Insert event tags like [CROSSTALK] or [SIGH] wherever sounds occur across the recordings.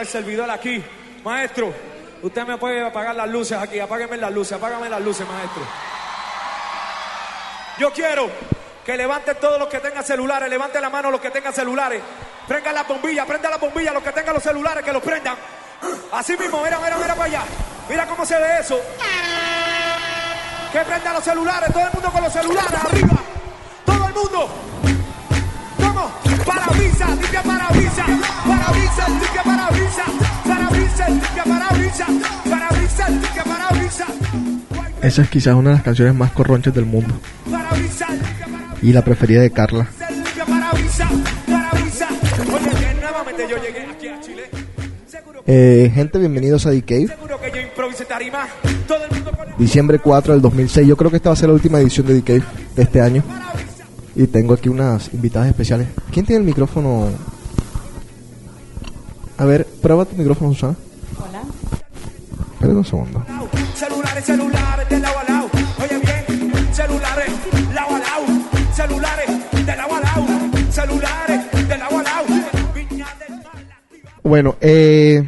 el servidor aquí. Maestro, usted me puede apagar las luces aquí. Apágueme las luces, apágame las luces, maestro. Yo quiero que levanten todos los que tengan celulares, levanten la mano los que tengan celulares. Prendan la bombilla, prendan la bombilla los que tengan los celulares, que los prendan. Así mismo, mira, mira, mira para allá. Mira cómo se ve eso. Que prendan los celulares, todo el mundo con los celulares, arriba. Todo el mundo. Parabrisas. Parabrisas, limpia parabrisas. Parabrisas, limpia parabrisas. Esa es quizás una de las canciones más corronches del mundo. Y la preferida de Carla. Eh, gente, bienvenidos a The Cave. el el Diciembre 4 del 2006. Yo creo que esta va a ser la última edición de The Cave de este año. Y tengo aquí unas invitadas especiales. ¿Quién tiene el micrófono? A ver, prueba tu micrófono, Susana. Hola. Espera un segundo. Celulares, celulares, de lado a lado. Oye bien, celulares, lado a lado. Celulares, de lado a lado. Celulares, de lado a lado. Viña del Mar, la Bueno, eh,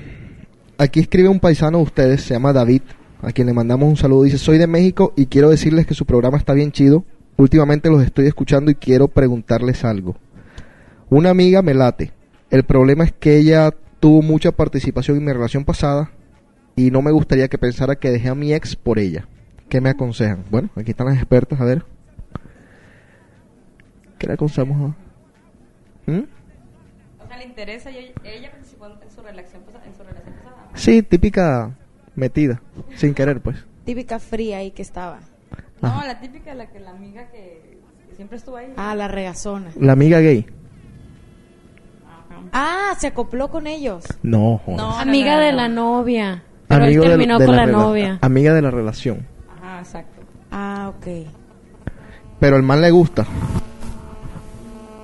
aquí escribe un paisano de ustedes, se llama David, a quien le mandamos un saludo. Dice, soy de México y quiero decirles que su programa está bien chido. Últimamente los estoy escuchando y quiero preguntarles algo. Una amiga me late. El problema es que ella tuvo mucha participación en mi relación pasada y no me gustaría que pensara que dejé a mi ex por ella. ¿Qué me aconsejan? Bueno, aquí están las expertas, a ver. ¿Qué le aconsejamos? a- ¿Mm? O sea, le interesa y ella- participó en su relación. En su relación pasada. Sí, típica metida, sin querer, pues. Típica fría ahí que estaba. No, Ajá. la típica, la que la amiga que, que siempre estuvo ahí. Ah, la regazona. La amiga gay. Ajá. Ah, se acopló con ellos. No, joder. No, Amiga de la novia. Pero Amigo él de- terminó de con la, novia. Amiga de la relación. Ajá, exacto. Ah, ok. Pero al man le gusta.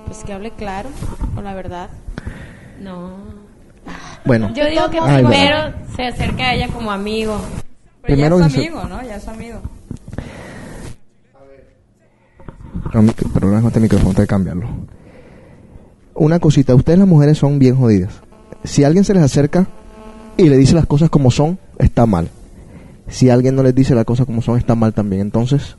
Pues que hable claro, con la verdad. No. Bueno, Yo digo que Ay, primero se acerca a ella como amigo. Pero Primero ya es amigo, ¿no? Ya es amigo. No, mi- perdón, este micrófono, tengo que cambiarlo. Una cosita, ustedes las mujeres son bien jodidas. Si alguien se les acerca y le dice las cosas como son, está mal. Si alguien no les dice las cosas como son, está mal también. Entonces,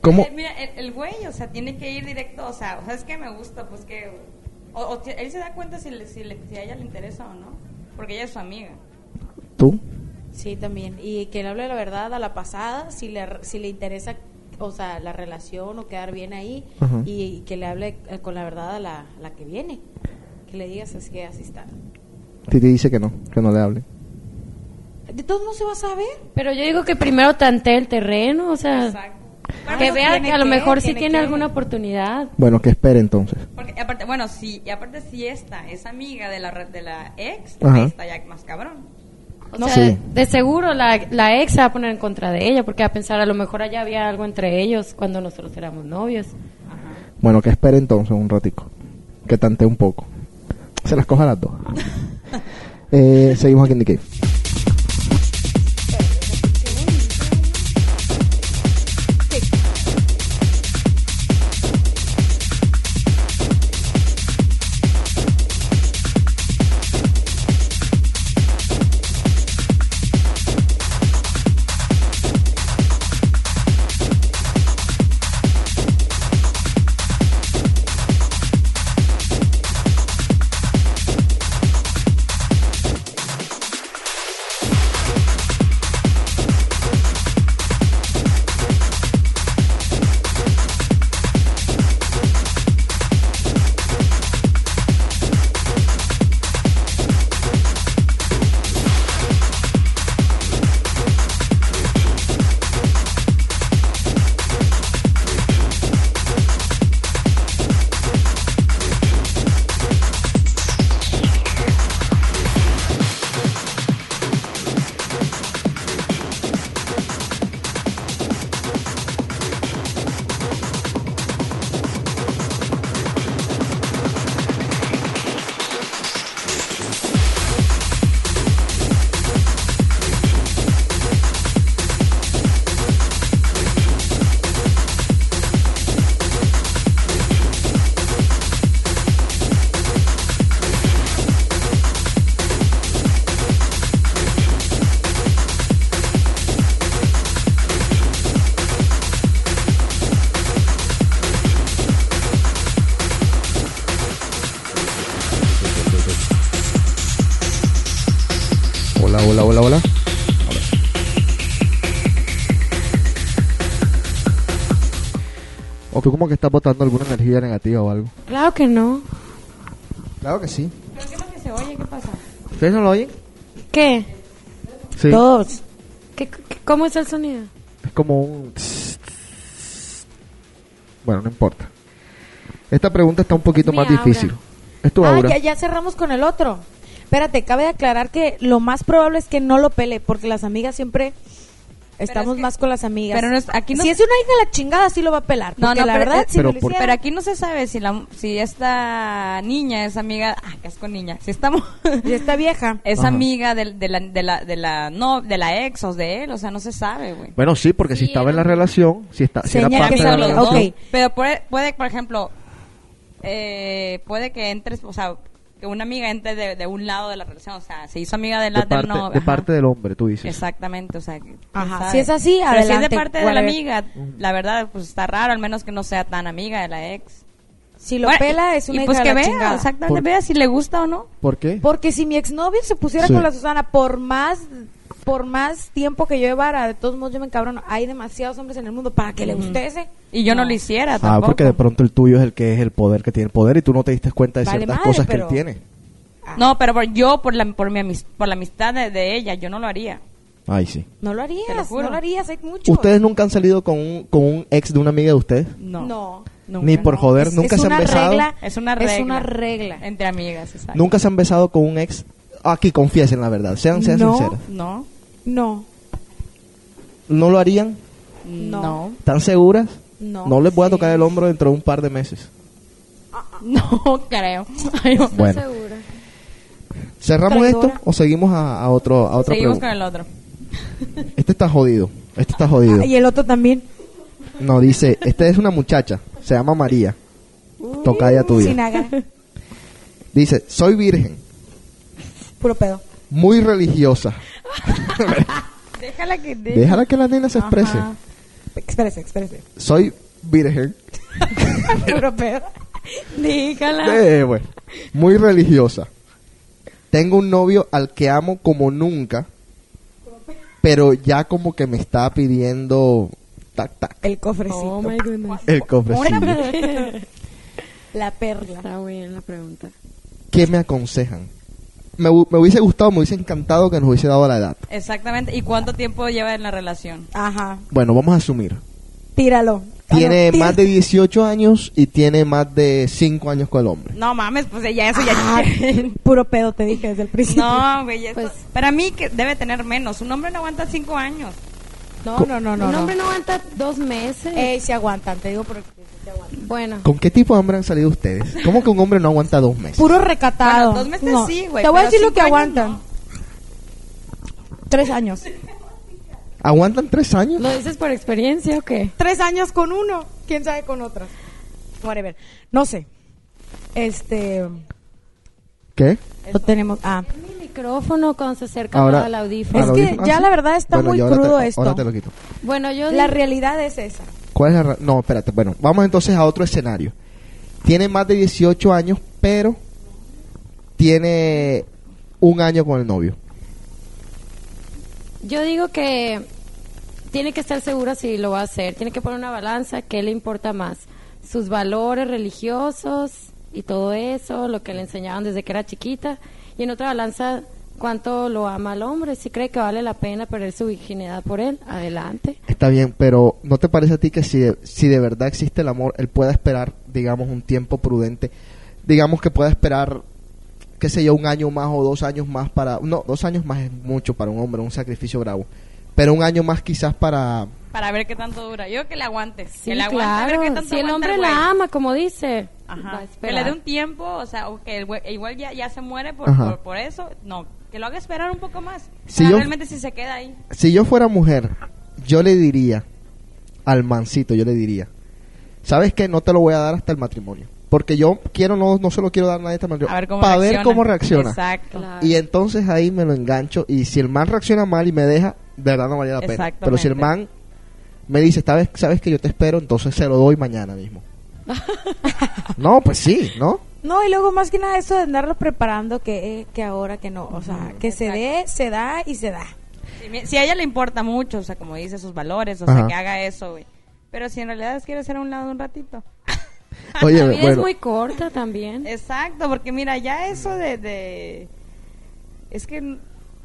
¿cómo? Eh, mira, el, el güey, o sea, tiene que ir directo, o sea, ¿sabes qué me gusta? Pues que... O, o él se da cuenta si, le- si, le- si a ella le interesa o no. Porque ella es su amiga. ¿Tú? Sí, también. Y que le hable la verdad a la pasada, si le, si le interesa, o sea, la relación o quedar bien ahí. Y, que le hable eh, con la verdad a la, a la que viene. Que le digas, es que así está. Titi dice que no, que no le hable. De todos no se va a saber. Pero yo digo que primero tantee el terreno, o sea, Exacto. que Bueno, vea que a lo mejor sí tiene que. alguna oportunidad. Bueno, que espere entonces. Porque aparte, bueno, sí, y aparte si esta es amiga de la re- de la ex, está ya más cabrón. O No. sea, Sí. de seguro la, la ex se va a poner en contra de ella porque va a pensar a lo mejor allá había algo entre ellos cuando nosotros éramos novios. Bueno, que espere entonces un ratico. Que tantee un poco. Se las coja las dos. [LAUGHS] eh, seguimos aquí en The Cave. Como que estás botando alguna energía negativa o algo. Claro que no. Claro que sí. ¿Pero qué es lo que se oye? ¿Qué pasa? ¿Ustedes no lo oyen? ¿Qué? Sí. Todos. ¿Qué, qué- cómo es el sonido? Es como un... Bueno, no importa. Esta pregunta está un poquito Mi más aura. difícil. Es tu Ah, aura. ya, ya cerramos con el otro. Espérate, cabe aclarar que lo más probable es que no lo pele, porque las amigas siempre estamos es que- más con las amigas. pero no es- aquí no- si es una hija la chingada, sí lo va a pelar. No, no, la pero- verdad, eh, si pero por- Pero aquí no se sabe si la si esta niña es amiga, ah, que es con niña, si esta si está vieja. [LAUGHS] es Ajá. amiga de, la de la de la no de la ex o de él, o sea, no se sabe, güey. Bueno, sí, porque si estaba en la relación, si, está, si era parte que de la son los relación. dos. Ok. Pero puede, puede, por ejemplo, eh, puede que entres, o sea, que una amiga entre de, de un lado de la relación, o sea, se hizo amiga de la De del parte, novio, de parte del hombre, tú dices. Exactamente, o sea, Ajá, si es así, Pero si es adelante, de parte de la amiga, la verdad, pues está raro, al menos que no sea tan amiga de la ex. Si lo Bueno, pela, es y una pues hija que de la vea, chingada. exactamente, Por- vea si le gusta o no. ¿Por qué? Porque si mi exnovio se pusiera Sí. con la Susana por más por más tiempo que yo llevara, de todos modos yo me encabrono. Hay demasiados hombres en el mundo para que le guste ese. Y yo no, No. lo hiciera Ah, tampoco. porque de pronto el tuyo es el que es el poder que tiene el poder y tú no te diste cuenta de Vale ciertas madre, cosas pero- que él tiene. No, pero por- yo por la por mi amis- por la amistad de, de ella, yo no lo haría. Ay, sí. No lo Te lo harías, juro. no lo harías, hay muchos. ¿Ustedes nunca han salido con un, con un ex de una amiga de ustedes? No. No. Nunca, Ni por no. joder, Es- nunca es se han una besado. regla. Es una regla. Es una regla. Entre amigas, exacto. Nunca se han besado con un ex. Aquí confiesen la verdad, sean, sean No. sinceras. No. No, ¿No lo harían? No. No. ¿Están seguras? no. les voy a tocar el hombro dentro de un par de meses. [LAUGHS] No creo. Ay, no. Bueno, segura. ¿cerramos Traidora. esto o seguimos a, a otro, a otra Seguimos pregunta? con el otro. Este está jodido. Este está jodido. Ah, y el otro también. No, dice, esta es una muchacha, se llama María, tocaya tuya. Sin agar. Dice, soy virgen, Puro pedo. Muy religiosa. [LAUGHS] Déjala que Déjala que la nena se exprese. Ajá. Espérese, espérese. Soy virgen, [LAUGHS] Puro pedo. Eh, bueno, muy religiosa. Tengo un novio al que amo como nunca, pero ya como que me está pidiendo tac tac El cofrecito. Oh my goodness. el cofrecillo. La [LAUGHS] perla. Está bien la pregunta. ¿Qué me aconsejan? Me, hu- me hubiese gustado, me hubiese encantado que nos hubiese dado la edad. Exactamente. ¿Y cuánto tiempo lleva en la relación? Ajá. Bueno, vamos a asumir. Tíralo. Tiene no, más de 18 años y tiene más de 5 años con el hombre. No mames, pues ya eso ya. Ah, [LAUGHS] puro pedo te dije desde el principio. no, güey. Pues- Para mí que debe tener menos. Un hombre no aguanta cinco años. No, no, no, no. Un no. hombre no aguanta dos meses. Ey, se aguantan, te digo porque se aguantan. bueno, ¿Con qué tipo de hombre han salido ustedes? ¿Cómo que un hombre no aguanta dos meses? Puro recatado. Bueno, dos meses No. sí, güey, Te voy a decir lo que años aguantan. no. Tres años. ¿Aguantan tres años? ¿lo dices por experiencia o qué? Tres años con uno. ¿Quién sabe con otras? Whatever. No sé. Este. ¿Qué? Lo tenemos. Ah. Mi micrófono cuando se acerca Ahora- al audífono. ¿Al Es que audífono? ya ¿Ah, la verdad está Bueno, muy te- crudo esto. Ahora te lo quito. Bueno, yo La realidad es esa. ¿Cuál es la No, espérate. Bueno, vamos entonces a otro escenario. Tiene más de 18 años, pero tiene un año con el novio. Yo digo que tiene que estar segura si lo va a hacer. Tiene que poner una balanza, ¿qué le importa más? Sus valores religiosos y todo eso, lo que le enseñaban desde que era chiquita. Y en otra balanza, cuánto lo ama al hombre. Si cree que vale la pena perder su virginidad por él, adelante. Está bien, pero ¿no te parece a ti que si de, si de verdad existe el amor, él pueda esperar, digamos, un tiempo prudente? Digamos que pueda esperar, qué sé yo, un año más o dos años más para... No, dos años más es mucho para un hombre, un sacrificio bravo. Pero un año más quizás para... Para ver qué tanto dura. Yo que le aguante. Sí, que le aguante. a ver claro. qué tanto Si el hombre la ama, como dice, Ajá. Que le dé un tiempo, o sea, o que el güey- igual ya, ya se muere por, por, por eso. No, que lo haga esperar un poco más. Si Para yo- realmente si se queda ahí. Si yo fuera mujer, yo le diría al mancito, yo le diría, ¿sabes qué? No te lo voy a dar hasta el matrimonio. Porque yo quiero, no, no se lo quiero dar a nadie hasta el matrimonio. A ver cómo para reacciona. ver cómo reacciona. Exacto. Claro. Y entonces ahí me lo engancho. Y si el man reacciona mal y me deja, de verdad no valía la pena. Pero si el man me dice, ¿sabes, sabes que yo te espero? Entonces se lo doy mañana mismo. [LAUGHS] no, pues sí, ¿no? No, y luego más que nada eso de andarlo preparando que, eh, que ahora que no. O sea, que se dé, se da y se da. Si, a ella le importa mucho, o sea, como dice, sus valores, o Ajá. sea, que haga eso, güey. Pero si en realidad quieres ser a un lado un ratito. [LAUGHS] Oye, [LAUGHS] la vida es bueno, es muy corta también. Exacto, porque mira, ya eso de, de... Es que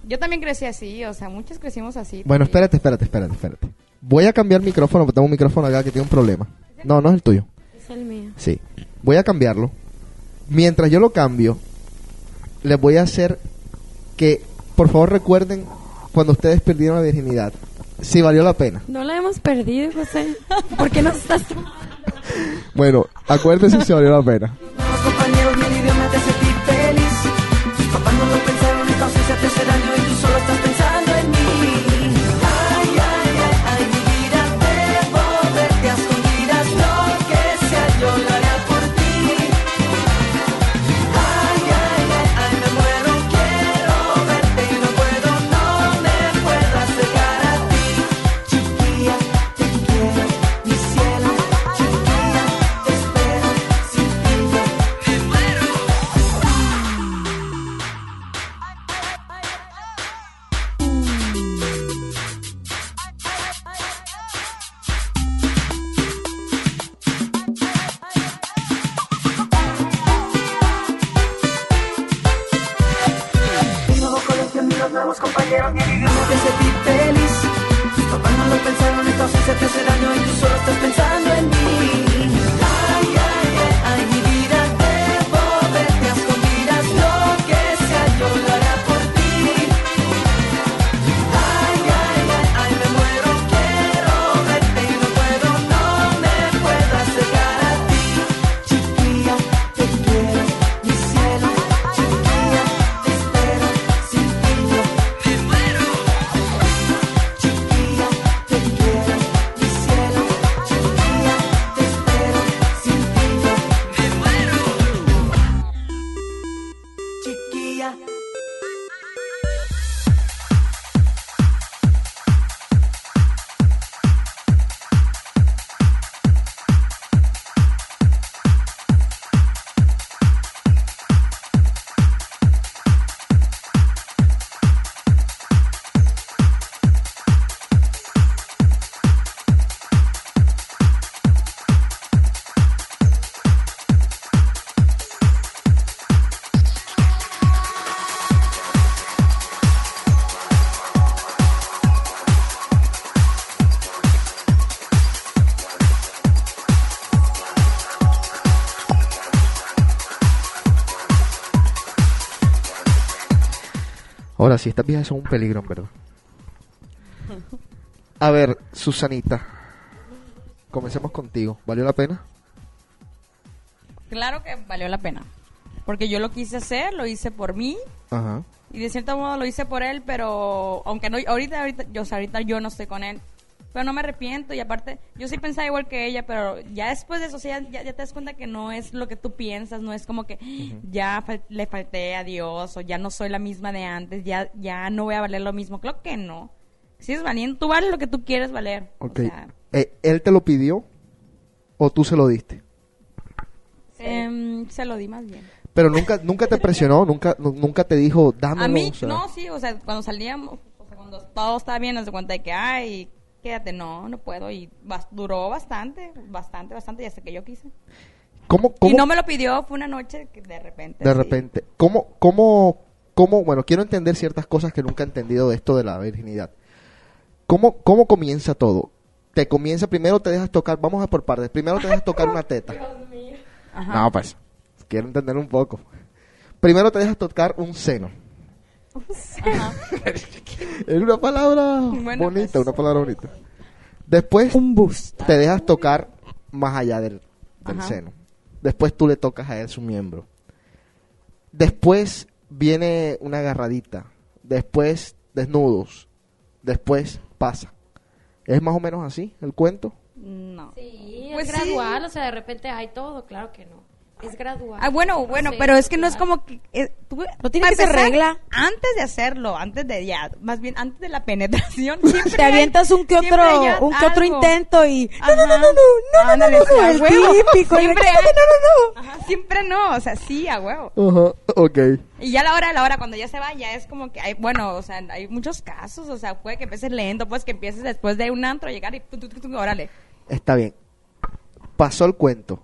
yo también crecí así, o sea, muchos crecimos así. bueno, espérate, espérate, espérate, espérate. Voy a cambiar micrófono, porque tengo un micrófono acá que tiene un problema. No, no es el tuyo. Es el mío. Sí. Voy a cambiarlo. Mientras yo lo cambio, les voy a hacer que, por favor, recuerden cuando ustedes perdieron la virginidad. Si valió la pena. No la hemos perdido, José. ¿Por qué nos estás [LAUGHS] Bueno, acuérdense si valió la pena. Los compañeros, mi idioma te hace feliz. Tus papás no lo pensaron, en tu ausencia te hace daño sí, estas viejas son un peligro, en verdad. A ver, Susanita. Comencemos contigo. ¿Valió la pena? Claro que valió la pena. Porque yo lo quise hacer, lo hice por mí. Ajá. Y de cierto modo lo hice por él, pero aunque no, ahorita, ahorita, yo, o sea, ahorita yo no estoy con él. Pero no me arrepiento y aparte, yo sí pensaba igual que ella, pero ya después de eso, o sea, ya, ya te das cuenta que no es lo que tú piensas, no es como que ya fal- le falté a Dios o ya no soy la misma de antes, ya, ya no voy a valer lo mismo. Claro que no. Si es valiente, tú vales lo que tú quieres valer. O Ok. sea, Eh, ¿Él te lo pidió o tú se lo diste? em, se lo di más bien. Pero nunca nunca te presionó, nunca nu- nunca te dijo, dámelo. A mí, o sea, no, sí, o sea, cuando salíamos, o sea, cuando todo estaba bien, nos de cuenta de que, ay, quédate, no, no puedo. Y bas- duró bastante, bastante, bastante, y hasta que yo quise. ¿Cómo, cómo Y no me lo pidió, fue una noche que de repente. de sí. repente? ¿Cómo, cómo, cómo, bueno, quiero entender ciertas cosas que nunca he entendido de esto de la virginidad. ¿Cómo, cómo comienza todo? Te comienza, primero te dejas tocar, vamos a por partes, primero te dejas tocar [LAUGHS] una teta. Ajá. No, pues, quiero entender un poco. Primero te dejas tocar un seno. [LAUGHS] Es una palabra Bueno, bonita, pues. una palabra bonita. Después Un te dejas tocar más allá del, del seno. Después tú le tocas a él su miembro. Después viene una agarradita. Después desnudos. Después pasa. ¿Es más o menos así el cuento? No. Sí, Pues es sí. gradual, o sea, de repente hay todo, claro que no. Es gradual. Ah, bueno, bueno, Sí, pero es que no es como que... eh, tú- No tiene para que ser regla. Antes de hacerlo, antes de ya, más bien antes de la penetración, [LAUGHS] siempre Te avientas un que otro, un que otro intento y no, no, no, Ajá. no, no, no, no, no, Ándale, no, a el típico, Siempre no, no, no. Ajá, siempre no, o sea, sí, a huevo. Ajá, ok. Y ya a la hora, a la hora, cuando ya se va, ya es como que hay, bueno, o sea, hay muchos casos, o sea, puede que empieces lento, pues que empieces después de un antro a llegar y tu, tu, tu, órale. Está bien. Pasó el cuento.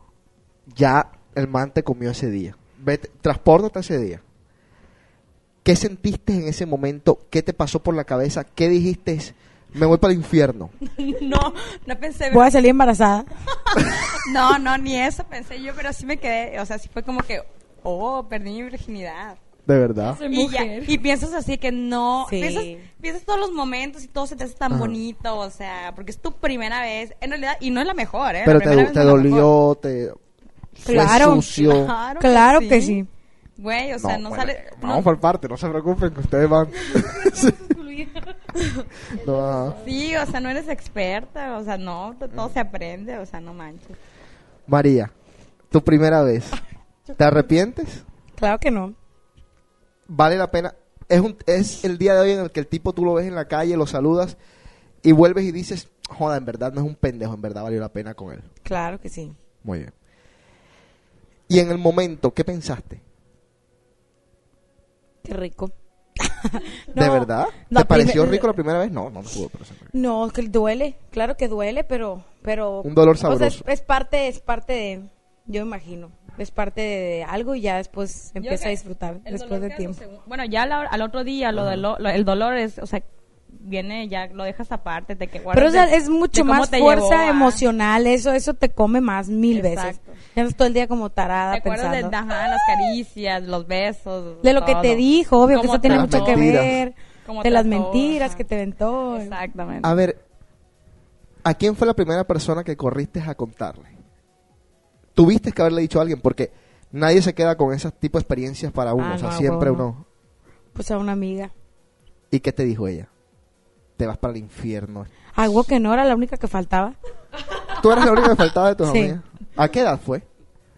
Ya el man te comió ese día. Vete, transpórtate ese día. ¿Qué sentiste en ese momento? ¿Qué te pasó por la cabeza? ¿Qué dijiste? Me voy para el infierno. [LAUGHS] No, no pensé. Voy a salir embarazada. [LAUGHS] No, no, ni eso pensé yo, pero sí me quedé, o sea, sí fue como que, oh, perdí mi virginidad. De verdad. Soy Y, ya- mujer. y piensas así que no, Sí. piensas, piensas todos los momentos y todo se te hace tan Ajá. bonito, o sea, porque es tu primera vez, en realidad, y no es la mejor, ¿eh? Pero te, vez te dolió, te fue Claro. sucio. Claro, Claro que sí. Güey, o sea, no, bueno, sale... Vamos no- por parte, no se preocupen que ustedes van. [LAUGHS] Sí. No, ajá. Sí, o sea, no eres experta, o sea, no, to- todo se aprende, o sea, no manches. María, tu primera vez. ¿Te arrepientes? Claro que no. Vale la pena. Es, un, es el día de hoy en el que el tipo tú lo ves en la calle, lo saludas y vuelves y dices, joda, en verdad no es un pendejo, en verdad valió la pena con él. Claro que sí. Muy bien. Y en el momento, ¿qué pensaste? Qué rico. [LAUGHS] ¿De verdad? ¿Te pareció rico la primera vez? No, no me pudo parecer rico. No, que duele. Claro que duele, pero... pero Un dolor o sea, es, sabroso. es parte, es parte de... Yo imagino. Es parte de algo y ya después empieza a disfrutar después de tiempo. hace- Bueno, ya la- al otro día, lo lo- el dolor es, o sea, viene ya, lo dejas aparte, te que Pero guardas o sea, de- es mucho de más fuerza llevó emocional, eso eso te come más mil veces. Exacto. Ya todo el día como tarada Te acuerdas de, pensando. ajá, las caricias, los besos. De lo que te dijo, obvio que eso tiene mucho que ver. Cómo De las mentiras ajá. que te ventó. Exactamente. A ver, ¿a quién fue la primera persona que corriste a contarle? Tuviste que haberle dicho a alguien porque nadie se queda con ese tipo de experiencias para uno. Ah, o sea, no, siempre no. uno. Pues a una amiga. ¿Y qué te dijo ella? Te vas para el infierno. Algo que no era la única que faltaba. Tú eras la única que faltaba de tus Sí. amigas. ¿A qué edad fue?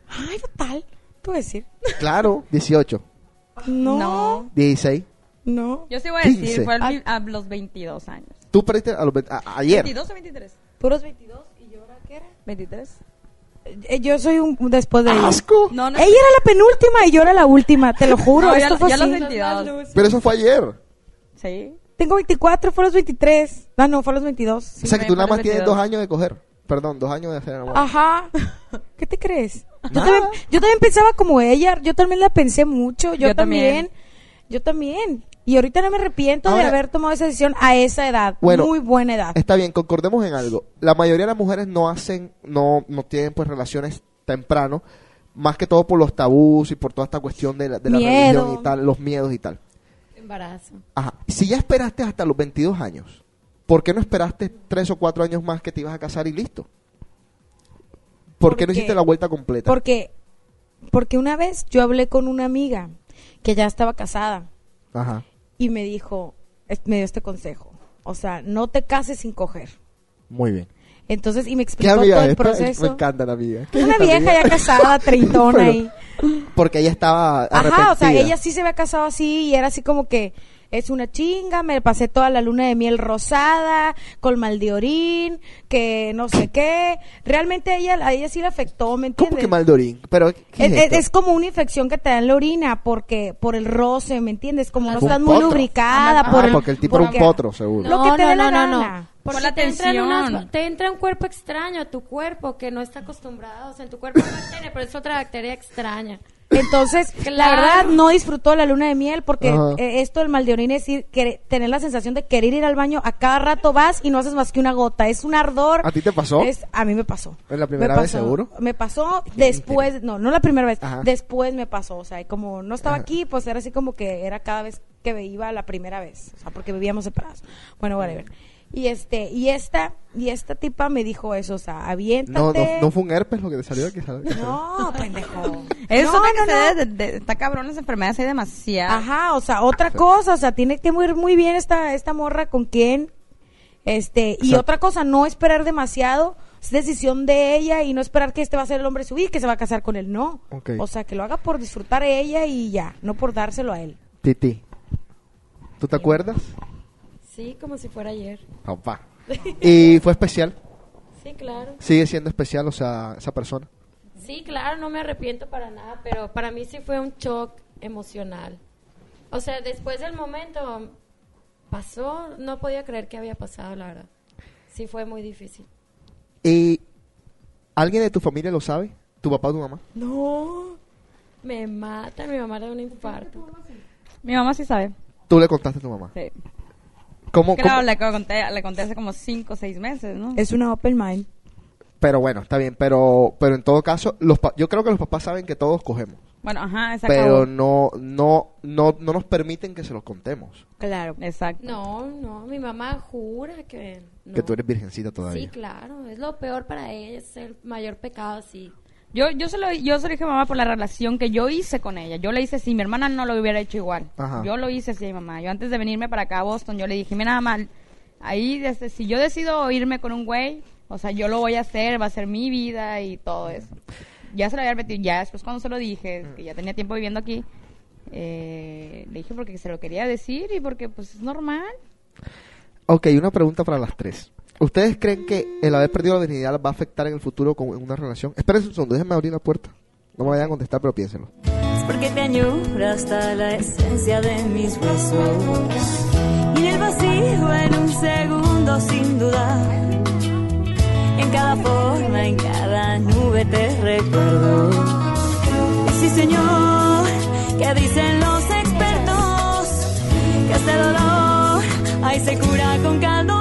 Ay, total. Tú decir. Claro, 18, No. No. 16. No. Yo sí voy a 15. decir, fue al- a los 22 años. Tú perdiste a los a- ayer. ¿22 o 23? Puros 22 y yo ahora qué era? 23. Eh, Yo soy un después de ella. ¡Asco! No, no. Ella era la penúltima y yo era la última, te lo juro. No, ya- esto fue ya los así. 22. Pero eso fue ayer. Sí. Tengo 24, fue a los 23. Ah, no, fue a los 22. o sea que tú nada más parece tienes 22. dos años de coger. Perdón, dos años de hacer amor. Ajá. [LAUGHS] ¿Qué te crees? Yo también, yo también pensaba como ella, yo también la pensé mucho, yo, Yo también. también. Yo también. Y ahorita no me arrepiento de haber tomado esa decisión a esa edad. Bueno, muy buena edad. Está bien, concordemos en algo. La mayoría de las mujeres no hacen, no, no tienen pues relaciones temprano, más que todo por los tabús y por toda esta cuestión de la, de la religión y tal, los miedos y tal. Embarazo. Ajá. Si ya esperaste hasta los 22 años, ¿por qué no esperaste tres o cuatro años más que te ibas a casar y listo? ¿Por qué no hiciste la vuelta completa? Porque, porque una vez yo hablé con una amiga que ya estaba casada Ajá. y me dijo, me dio este consejo. O sea, no te cases sin coger. Muy bien. Entonces, y me ¿Qué explicó todo el [LAUGHS] proceso. Me encanta la amiga. ¿Qué es Una vieja amiga? ya casada, [LAUGHS] treintona ahí. Porque ella estaba. Ajá, o sea, ella sí se había casado así y era así como que es una chinga, me pasé toda la luna de miel rosada, con mal de orín, que no sé qué. Realmente a ella, a ella sí le afectó, ¿me ¿Cómo entiendes? que mal de orín? Pero, ¿qué Es, como una infección que te da en la orina porque por el roce, ¿me entiendes? Como no estás muy lubricada Ah, por el porque el tipo era un potro, seguro. Lo que te dé la gana. Por la te entra, en tensión. te entra un cuerpo extraño a tu cuerpo que no está acostumbrado. O sea, en tu cuerpo no tiene, pero es otra bacteria extraña. Entonces, la Claro. verdad, no disfrutó la luna de miel porque Ajá. eh, esto del mal de orina es ir, querer- tener la sensación de querer ir al baño a cada rato vas y no haces más que una gota. Es un ardor. ¿A ti te pasó? Es- a mí me pasó. ¿Es la primera Me vez, pasó. seguro? Me pasó después, no, no la primera vez, Ajá. después me pasó. O sea, y como no estaba Ajá. aquí, pues era así como que era cada vez que me iba la primera vez. O sea, porque vivíamos separados. Bueno, whatever. Y este, y esta, y esta tipa me dijo eso, o sea, aviéntate. No, no, no fue un herpes lo que te salió aquí. ¿sabes? No, pendejo. Eso no, que no, de- de- está cabrón, las enfermedades hay demasiado. Ajá, o sea, otra cosa, o sea, tiene que ir muy bien esta, esta morra con quién, este, y O sea- otra cosa, no esperar demasiado, es decisión de ella y no esperar que este va a ser el hombre de su vida y que se va a casar con él, no. Ok. O sea, que lo haga por disfrutar ella y ya, no por dárselo a él. Titi, ¿tú te acuerdas? Sí, como si fuera ayer. Papá. [LAUGHS] ¿Y fue especial? Sí, claro. ¿Sigue siendo especial, o sea, esa persona? Sí, claro, no me arrepiento para nada, pero para mí sí fue un shock emocional. O sea, después del momento pasó, no podía creer que había pasado, la verdad. Sí fue muy difícil. ¿Y alguien de tu familia lo sabe? ¿Tu papá o tu mamá? No, me mata, mi mamá le da un infarto. Mi mamá sí sabe. Tú le contaste a tu mamá. Sí. ¿Cómo, Claro, cómo? le conté, le conté hace como cinco o seis meses, ¿no? Es una open mind. Pero bueno, está bien. Pero, pero en todo caso, los pa- yo creo que los papás saben que todos cogemos. Bueno, ajá, se Pero no, no, no, no nos permiten que se los contemos. Claro. Exacto. No, no, mi mamá jura que... no. Que tú eres virgencita todavía. Sí, claro, es lo peor para ella, es el mayor pecado, sí. Yo, yo se lo, yo se lo dije a mamá por la relación que yo hice con ella. Yo le hice así, mi hermana no lo hubiera hecho igual. Ajá. Yo lo hice así, mamá. Yo antes de venirme para acá a Boston, yo le dije, mira, mamá, ahí, desde, si yo decido irme con un güey, o sea, yo lo voy a hacer, va a ser mi vida y todo eso. Ya se lo había advertido, ya después cuando se lo dije, que ya tenía tiempo viviendo aquí, eh, le dije porque se lo quería decir y porque pues es normal. Ok, una pregunta para las tres. ¿Ustedes creen que el haber perdido la virginidad va a afectar en el futuro con una relación? Espérense un segundo, déjenme abrir la puerta. No me vayan a contestar, pero piénsenlo. Es porque te añora hasta la esencia de mis huesos. Y en el vacío, en un segundo, sin dudar. En cada forma, en cada nube te recuerdo. Sí, señor, que dicen los expertos que este dolor ahí se cura con caldo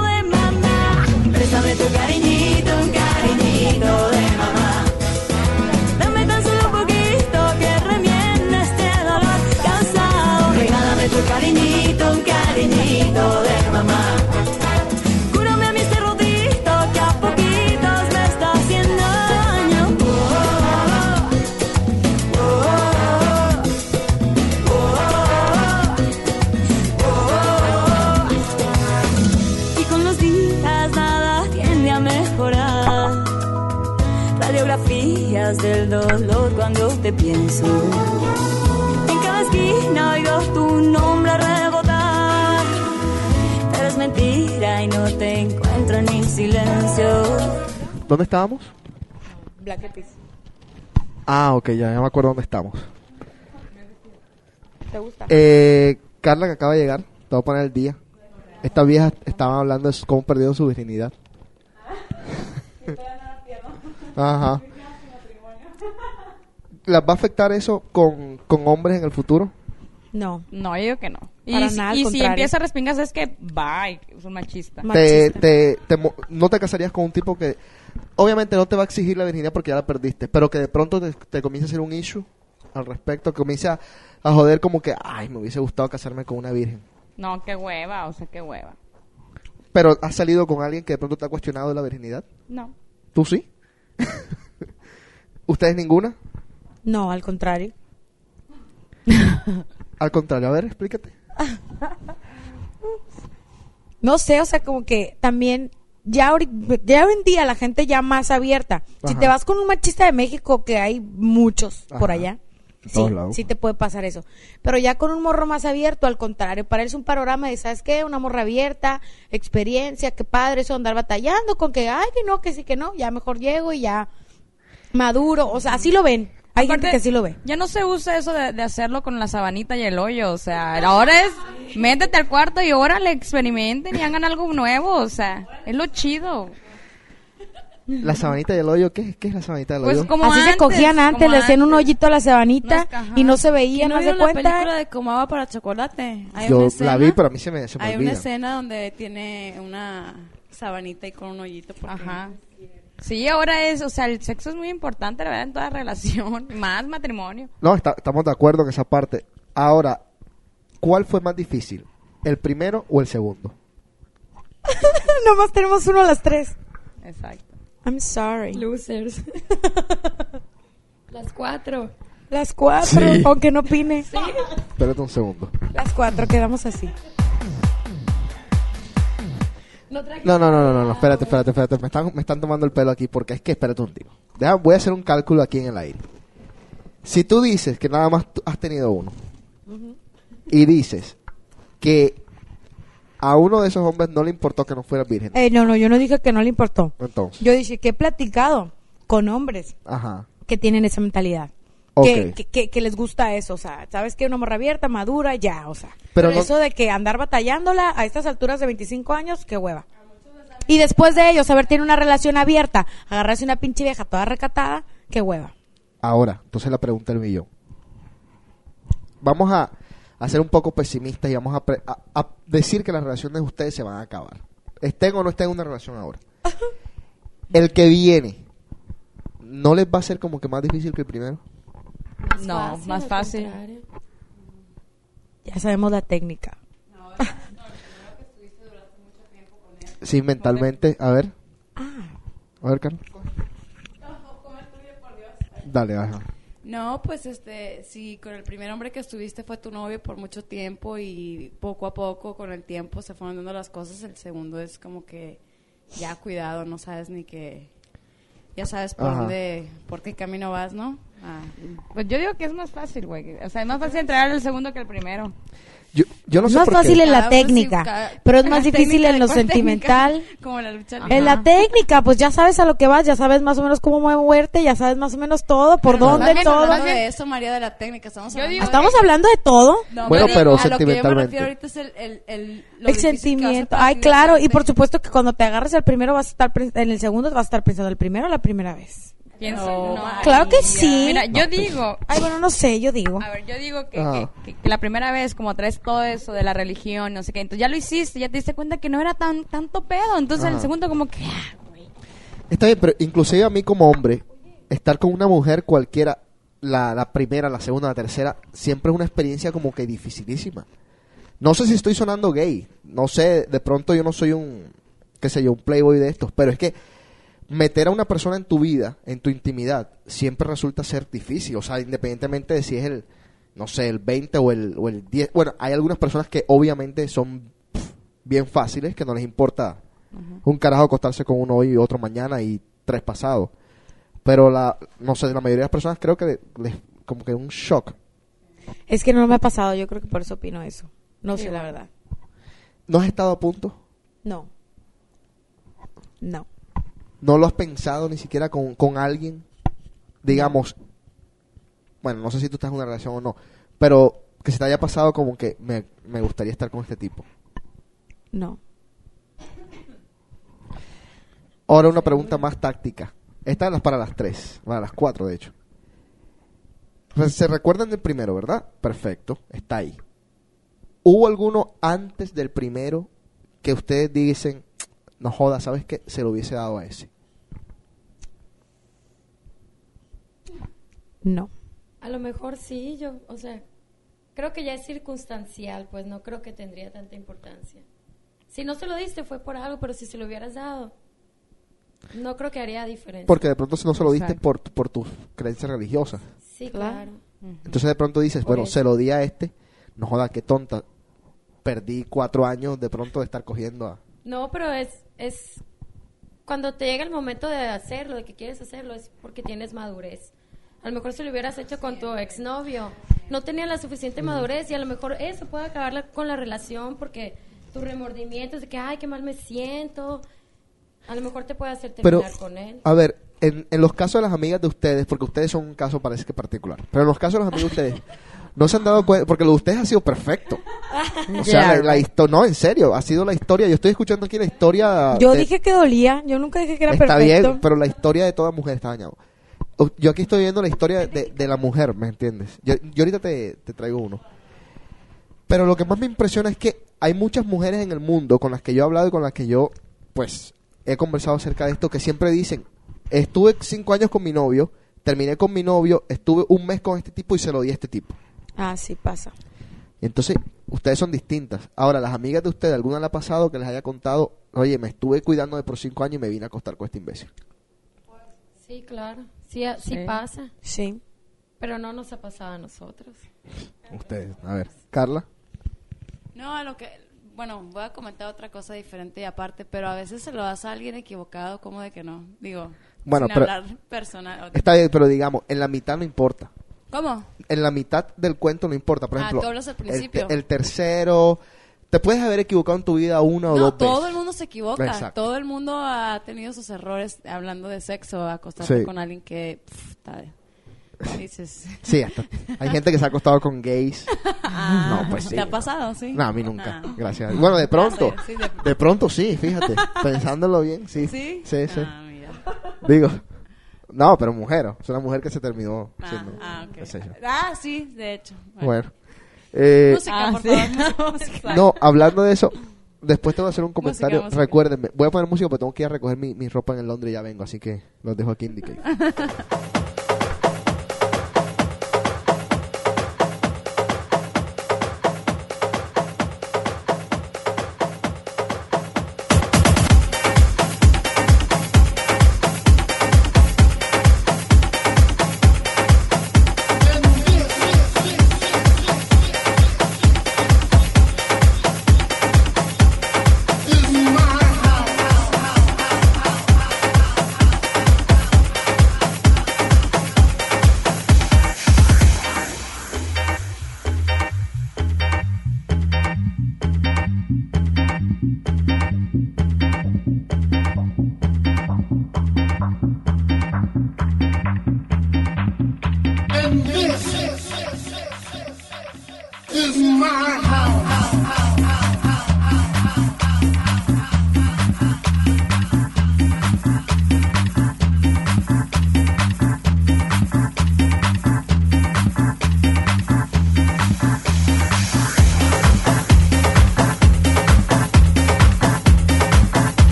Préstame tu cariñito, un cariñito de mamá. Dame tan solo un poquito que remienda este dolor cansado. Regálame tu cariñito, un cariñito de mamá. Radiografías del dolor cuando te pienso. En cada esquina oigo tu nombre rebotar. Pero es mentira y no te encuentro en mi silencio. ¿Dónde estábamos? Black Eyed Peas. Ah, ok, ya, ya me acuerdo dónde estamos. ¿Te gusta? Eh, Carla, que acaba de llegar, te voy a poner el día. Estas viejas estaban hablando de cómo perdieron su virginidad. Ajá. ¿Las va a afectar eso con, con hombres en el futuro? No. No, yo digo que no. Y, Para si- nada, al y si contrario. empieza a respingas es que, bye, es un machista. Te, Machista. te, no te casarías con un tipo que obviamente no te va a exigir la virginidad porque ya la perdiste, pero que de pronto te, te comience a hacer un issue al respecto, que comience a, a joder como que, ay, me hubiese gustado casarme con una virgen. No, qué hueva, o sea, qué hueva. Pero has salido con alguien que de pronto te ha cuestionado de la virginidad. No. ¿Tú sí? [LAUGHS] ¿Ustedes ninguna? No, al contrario. Al contrario, a ver, explícate. [LAUGHS] No sé, o sea, como que también ya, ya hoy en día la gente ya más abierta. Si te vas con un machista de México, que hay muchos por allá, sí, sí te puede pasar eso. Pero ya con un morro más abierto, al contrario, para él es un panorama de, ¿sabes qué? Una morra abierta, experiencia, qué padre eso, andar batallando con que, ay, que no, que sí, que no, ya mejor llego y ya maduro. O sea, así lo ven. Hay gente que así lo ve. Ya no se usa eso de, de hacerlo con la sabanita y el hoyo, o sea, ahora es métete al cuarto y órale, experimenten y hagan algo nuevo, o sea, es lo chido. La sabanita del hoyo, ¿qué, qué es la sabanita del Pues hoyo? como así se cogían antes, le hacían un hoyito a la sabanita No, y no se veía, ¿Quién no no se vio la película cuenta. de Como agua para chocolate? Hay Yo una la escena- vi, pero a mí se me, se me Hay olvida. una escena donde tiene una sabanita y con un hoyito. porque- Ajá. Sí, ahora es, o sea, el sexo es muy importante, la verdad, en toda relación, [LAUGHS] más matrimonio. No, está- estamos de acuerdo en esa parte. Ahora, ¿cuál fue más difícil? ¿El primero o el segundo? [LAUGHS] Nomás tenemos uno a las tres. Exacto. I'm sorry. Losers. [LAUGHS] Las cuatro. Las cuatro, Sí. aunque no opine. Espérate un segundo. Las cuatro, quedamos así. No No, no, no, no, espérate, espérate, espérate. Me están, me están tomando el pelo aquí porque es que, espérate un tiempo. Deja- voy a hacer un cálculo aquí en el aire. Si tú dices que nada más has tenido uno y dices que a uno de esos hombres no le importó que no fuera virgen, Eh, no, no, yo no dije que no le importó. entonces, Yo dije que he platicado con hombres ajá, que tienen esa mentalidad. Ok. Que, que, que- que les gusta eso, o sea, sabes que una morra abierta, madura, ya, o sea. Pero Pero, no- eso de que andar batallándola a estas alturas de 25 años, qué hueva. Y después de ellos, haber tenido una relación abierta, agarrarse una pinche vieja toda recatada, qué hueva. Ahora, entonces la pregunta del millón. Vamos a, a ser un poco pesimistas y vamos a, pre- a- a decir que las relaciones de ustedes se van a acabar. Estén o no estén en una relación ahora. [LAUGHS] El que viene, ¿no les va a ser como que más difícil que el primero? Más No, fácil, más fácil. contrario. Ya sabemos la técnica. Sí, mentalmente. A ver. A ver, Carlos. Dale, ajá. No, pues este, si con el primer hombre que estuviste fue tu novio por mucho tiempo y poco a poco con el tiempo se fueron dando las cosas, el segundo es como que ya cuidado, no sabes ni qué, ya sabes por Ajá. dónde, por qué camino vas, ¿no? Ah, Pues yo digo que es más fácil, güey. O sea, es más fácil entregar el segundo que el primero. Yo, yo no Es sé más por fácil qué. en la cada uno sí, técnica, cada- pero es [LAUGHS] más difícil en lo cuál técnica, sentimental. como la lucha libre. En la técnica, pues ya sabes a lo que vas, ya sabes más o menos cómo moverte, ya sabes más o menos todo, por Pero no dónde, estamos todo. hablando de eso, María, de la técnica, estamos hablando digo- Estamos hablando de todo. No, Bueno, pero pero a lo que yo me sentimentalmente. refiero ahorita es el, el, el, lo el sentimiento. Ay, claro, y por supuesto que cuando te agarres el primero vas a estar en el segundo vas a estar pensando el primero o la primera vez. Pienso, No, no. Claro que sí. Mira, yo digo, Ay, bueno, no sé, yo digo. A ver, yo digo que, Ajá. que- que la primera vez, como traes todo eso de la religión, no sé qué, entonces ya lo hiciste, ya te diste cuenta que no era tan tanto pedo. Entonces Ajá. el segundo, como que. ah, Está bien, pero inclusive a mí como hombre, estar con una mujer cualquiera, la, la primera, la segunda, la tercera, siempre es una experiencia como que dificilísima. No sé si estoy sonando gay, no sé, de pronto yo no soy un, qué sé yo, un playboy de estos, pero es que meter a una persona en tu vida, en tu intimidad, siempre resulta ser difícil, o sea, independientemente de si es el, no sé, el 20 o el, o el 10, bueno, hay algunas personas que obviamente son bien fáciles, que no les importa un carajo acostarse con uno hoy y otro mañana y tres pasados. Pero la, no sé, la mayoría de las personas creo que les, como que un shock. Es que no me ha pasado, yo creo que por eso opino eso. No sé, la verdad. ¿No has estado a punto? No. No. ¿No lo has pensado ni siquiera con, con alguien? Digamos, bueno, no sé si tú estás en una relación o no, pero que se te haya pasado como que me, me gustaría estar con este tipo. No. Ahora una pregunta más táctica. Esta es para las tres, para las cuatro de hecho. Se recuerdan del primero, ¿verdad? Perfecto, está ahí. ¿Hubo alguno antes del primero que ustedes dicen, no joda, ¿sabes qué? Se lo hubiese dado a ese. No. A lo mejor sí, yo, o sea, creo que ya es circunstancial, pues no creo que tendría tanta importancia. Si no se lo diste fue por algo, pero si se lo hubieras dado, no creo que haría diferencia. Porque de pronto si no se lo diste por, por tus creencias religiosas. Sí, Claro. claro. Entonces de pronto dices, Por bueno, eso. se lo di a este, no joda, qué tonta. Perdí cuatro años de pronto de estar cogiendo a... No, pero es, es cuando te llega el momento de hacerlo, de que quieres hacerlo, es porque tienes madurez. A lo mejor si lo hubieras hecho con tu exnovio, no tenía la suficiente madurez y a lo mejor eso puede acabar la- con la relación porque tus remordimientos de que, ay, qué mal me siento, a lo mejor te puede hacer Pero, terminar con él. a ver, en, en los casos de las amigas de ustedes, porque ustedes son un caso parece que particular, pero en los casos de las amigas de ustedes, [LAUGHS] no se han dado cuenta, porque lo de ustedes ha sido perfecto. [LAUGHS] O sea, Yeah, la, la histo- no, en serio, ha sido la historia, yo estoy escuchando aquí la historia... Yo de- dije que dolía, yo nunca dije que era Está perfecto. bien, pero la historia de toda mujer está dañada. Yo aquí estoy viendo la historia de, de la mujer, ¿me entiendes? Yo, yo ahorita te, te traigo uno. Pero lo que más me impresiona es que hay muchas mujeres en el mundo con las que yo he hablado y con las que yo, pues, he conversado acerca de esto que siempre dicen, estuve cinco años con mi novio, terminé con mi novio, estuve un mes con este tipo y se lo di a este tipo. Ah, sí pasa. Entonces, ustedes son distintas. Ahora, las amigas de ustedes, ¿alguna le ha pasado que les haya contado, oye, me estuve cuidando de por cinco años y me vine a acostar con este imbécil? Sí, claro, sí Sí. pasa, Sí. pero no nos ha pasado a nosotros. Ustedes, a ver, Carla. No, a lo que, bueno, voy a comentar otra cosa diferente y aparte, pero a veces se lo das a alguien equivocado, como de que no, digo, Bueno, sin pero- hablar personal. Está bien, pero digamos, en la mitad no importa. ¿Cómo? En la mitad del cuento no importa. Por ah, ejemplo, ah, tú al principio. El, tercero. Te puedes haber equivocado en tu vida una no, o dos todo veces. Todo el mundo se equivoca. Exacto. Todo el mundo ha tenido sus errores hablando de sexo, acostarse con alguien que. Pff, está, dices. Sí, hasta, hay gente que se ha acostado con gays. [LAUGHS] Ah, no, pues sí. ¿Te ha pasado, sí? No, a mí nunca. Ah. Gracias. Bueno, de pronto. Sí, de... pronto sí, fíjate. Pensándolo bien, sí. Sí. Sí, sí. Digo, no, pero mujer. Es una mujer que se terminó. Ah, siendo, ah, okay. ah sí, de hecho. Bueno. Eh, música, ah, por favor. [LAUGHS] No, hablando de eso, después te voy a hacer un comentario. Música. Recuérdenme, voy a poner música porque tengo que ir a recoger mi, mi ropa en el Londres y ya vengo, así que los dejo aquí indique. [LAUGHS]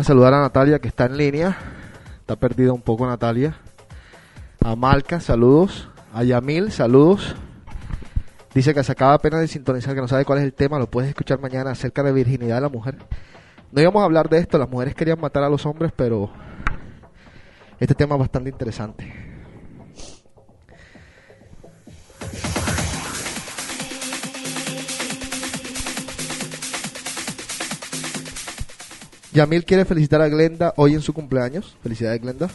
A saludar a Natalia que está en línea. Está perdida un poco Natalia. A Malca, saludos. A Yamil, saludos. Dice que se acaba apenas de sintonizar, que no sabe cuál es el tema. Lo puedes escuchar mañana acerca de virginidad de la mujer. No íbamos a hablar de esto. Las mujeres querían matar a los hombres, pero este tema es bastante interesante. Yamil quiere felicitar a Glenda hoy en su cumpleaños. Felicidades, Glenda.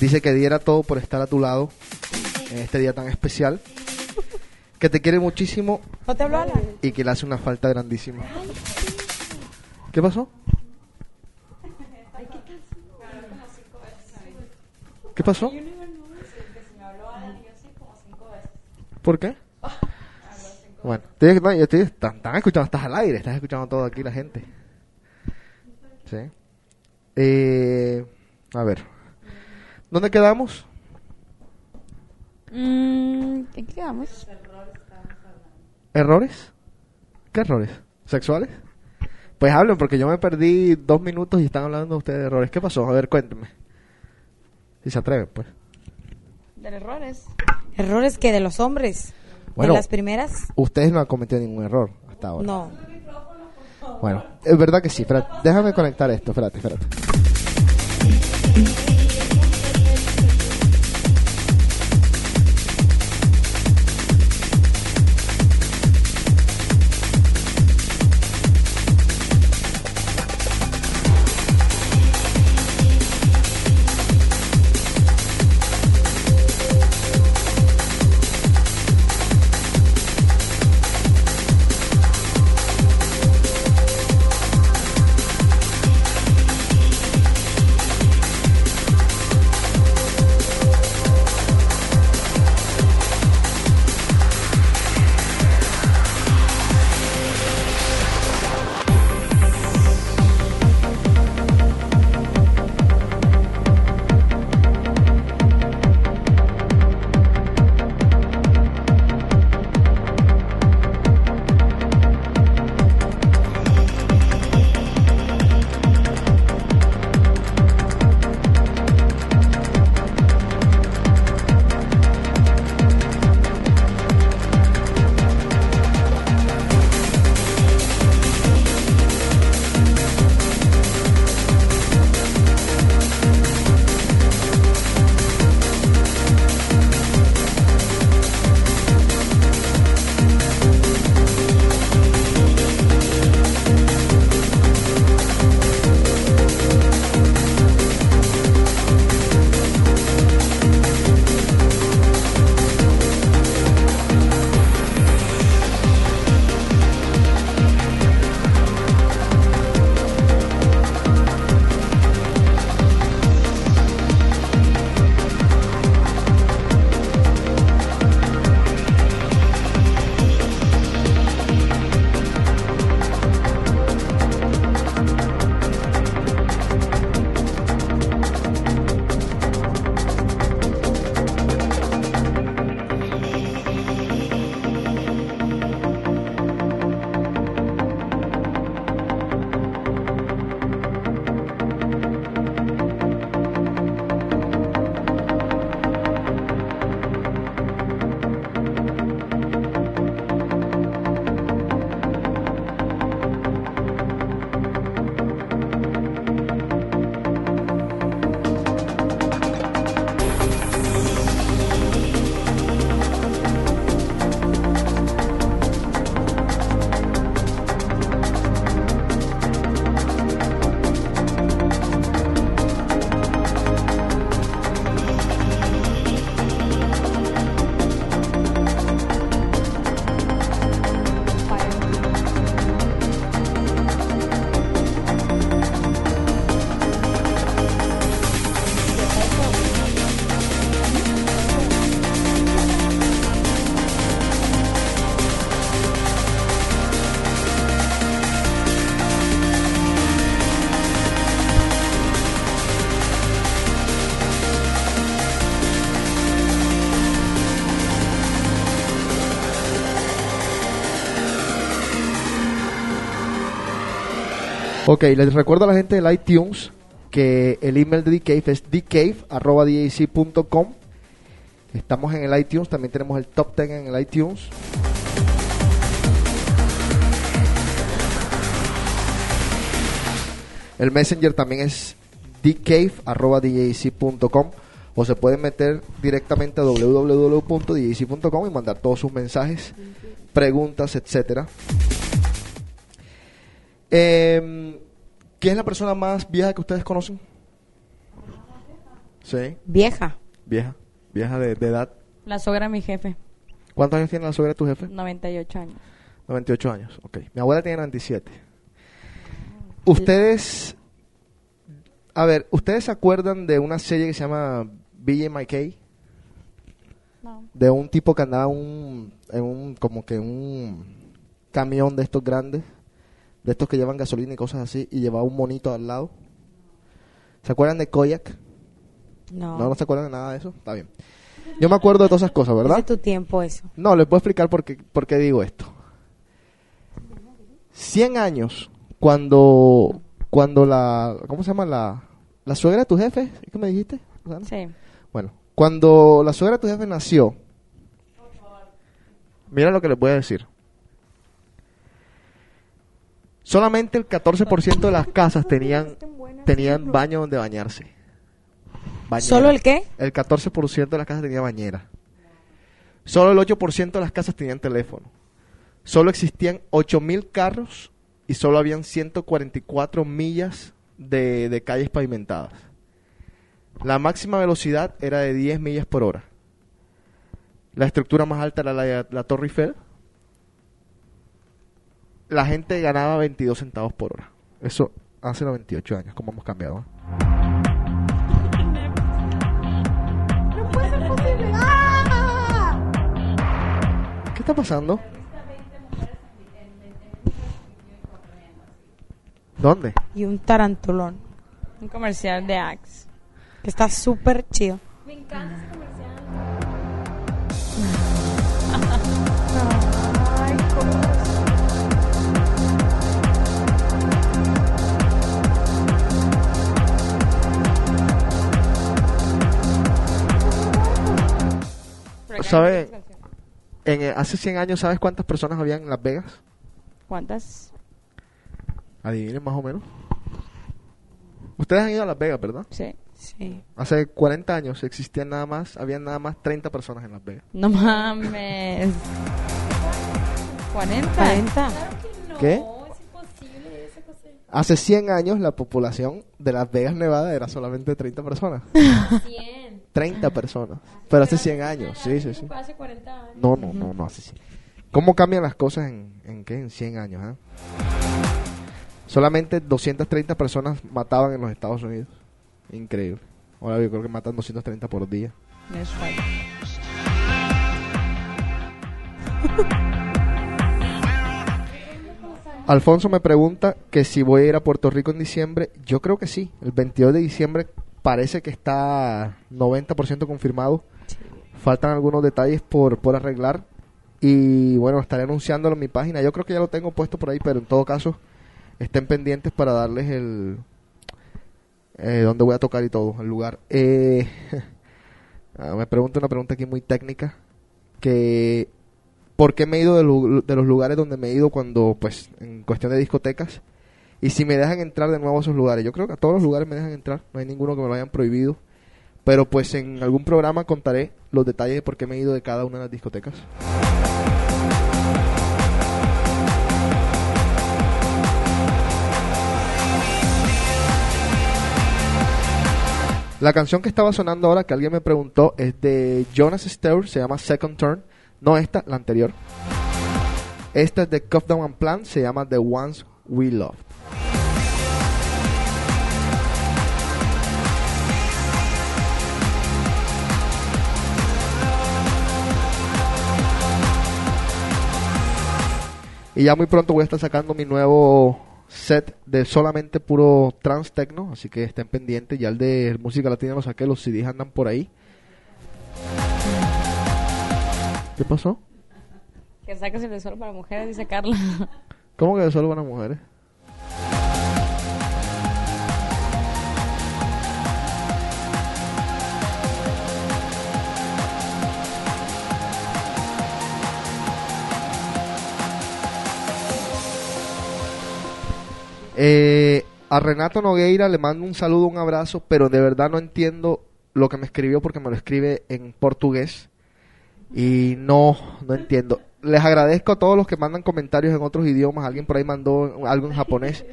Dice que diera todo por estar a tu lado en este día tan especial. Que te quiere muchísimo ¿No te habló Alan? y que le hace una falta grandísima. ¿Qué pasó? ¿Qué pasó? ¿Por qué? Bueno, estoy, no, yo estoy- están, están escuchando, estás al aire, estás escuchando todo aquí la gente. Sí. Eh, a ver. ¿Dónde quedamos? Mm, ¿En qué quedamos? ¿Errores? ¿Qué errores? ¿Sexuales? Pues hablen, porque yo me perdí dos minutos y están hablando ustedes de errores. ¿Qué pasó? A ver, cuéntenme. Si se atreven, pues. De errores. Errores que de los hombres. Bueno. En las primeras, Ustedes no han cometido ningún error hasta ahora. no. Bueno, es verdad que sí. Déjame conectar esto. Espérate, espérate. Ok, les recuerdo a la gente del iTunes que el email de Dcave es dcave.com. Estamos en el iTunes, también tenemos el top 10 en el iTunes. El Messenger también es dcave.com o se pueden meter directamente a www.djc.com y mandar todos sus mensajes, preguntas, etcétera. Eh, ¿Quién es la persona más vieja que ustedes conocen? Sí, Vieja. vieja, vieja de, de edad. La sogra de mi jefe, ¿Cuántos años tiene la suegra de tu jefe? 98 años. 98 años, ok. Mi abuela tiene 97. Ustedes, a ver, ¿ustedes se acuerdan de una serie que se llama BJ McKay? No. De un tipo que andaba un, en un, como que un camión de estos grandes, de estos que llevan gasolina y cosas así, y llevaba un monito al lado. ¿Se acuerdan de Koyak? No. No, no se acuerdan de nada de eso. Está bien. Yo me acuerdo de todas esas cosas, Es ¿verdad? de tu tiempo eso. No, les puedo explicar por qué, por qué digo esto. 100 años, cuando, cuando la, ¿cómo se llama? La, la suegra de tu jefe, ¿qué me dijiste? Susana? Sí. Bueno, cuando la suegra de tu jefe nació, mira lo que les voy a decir. Solamente el 14% de las casas tenían, tenían baño donde bañarse. Bañera. ¿Solo el qué? El 14% de las casas tenía bañera. Solo el 8% de las casas tenían teléfono. Solo existían 8.000 carros y solo habían 144 millas de, de calles pavimentadas. La máxima velocidad era de 10 millas por hora. La estructura más alta era la, la Torre Eiffel. La gente ganaba 22 centavos por hora. Eso hace 98 años, como hemos cambiado. ¿eh? ¿Qué está pasando? ¿Dónde? Y un tarantulón. Un comercial de Axe. Que está súper chido. Me encanta ese comercial. ¿Sabe? En, eh, hace 100 años, ¿sabes cuántas personas habían en Las Vegas? ¿Cuántas? Adivinen más o menos. Ustedes han ido a Las Vegas, ¿verdad? Sí. Sí. Hace 40 años existían nada más, habían nada más 30 personas en Las Vegas. No mames. 40. 40. ¿Qué? Hace 100 años la población de Las Vegas, Nevada era solamente 30 personas. [LAUGHS] 100. 30 personas. Pero hace 100 años, sí, sí, sí. Hace 40 años. No, no, no, no hace 100. ¿Cómo cambian las cosas en, en qué? En 100 años, ah? Solamente 230 personas mataban en los Estados Unidos. Increíble. Ahora yo creo que matan 230 por día. Suena. [LAUGHS] Alfonso me pregunta que si voy a ir a Puerto Rico en diciembre. Yo creo que sí. El 22 de diciembre parece que está 90% confirmado. Faltan algunos detalles por, por arreglar. Y bueno, estaré anunciándolo en mi página. Yo creo que ya lo tengo puesto por ahí, pero en todo caso, estén pendientes para darles el... Eh, dónde voy a tocar y todo, el lugar. Eh, [LAUGHS] ah, me pregunta una pregunta aquí muy técnica. Que por qué me he ido de, de los lugares donde me he ido cuando, pues, en cuestión de discotecas. Y si me dejan entrar de nuevo a esos lugares. Yo creo que a todos los lugares me dejan entrar. No hay ninguno que me lo hayan prohibido. Pero pues en algún programa contaré los detalles de por qué me he ido de cada una de las discotecas. La canción que estaba sonando ahora, que alguien me preguntó, es de Jonas Stewart, se llama Second Turn. No esta, la anterior. Esta es de Cuff Down and Plan, se llama The Ones We Love. Y ya muy pronto voy a estar sacando mi nuevo set de solamente puro trans techno, así que estén pendientes. Ya el de música latina lo saqué, los CDs andan por ahí. ¿Qué pasó? Que sacas el de solo para mujeres, dice Carla. ¿Cómo que solo van a mujeres? Eh, a Renato Nogueira le mando un saludo, un abrazo, pero de verdad no entiendo lo que me escribió porque me lo escribe en portugués y no, no entiendo. Les agradezco a todos los que mandan comentarios en otros idiomas. Alguien por ahí mandó algo en japonés,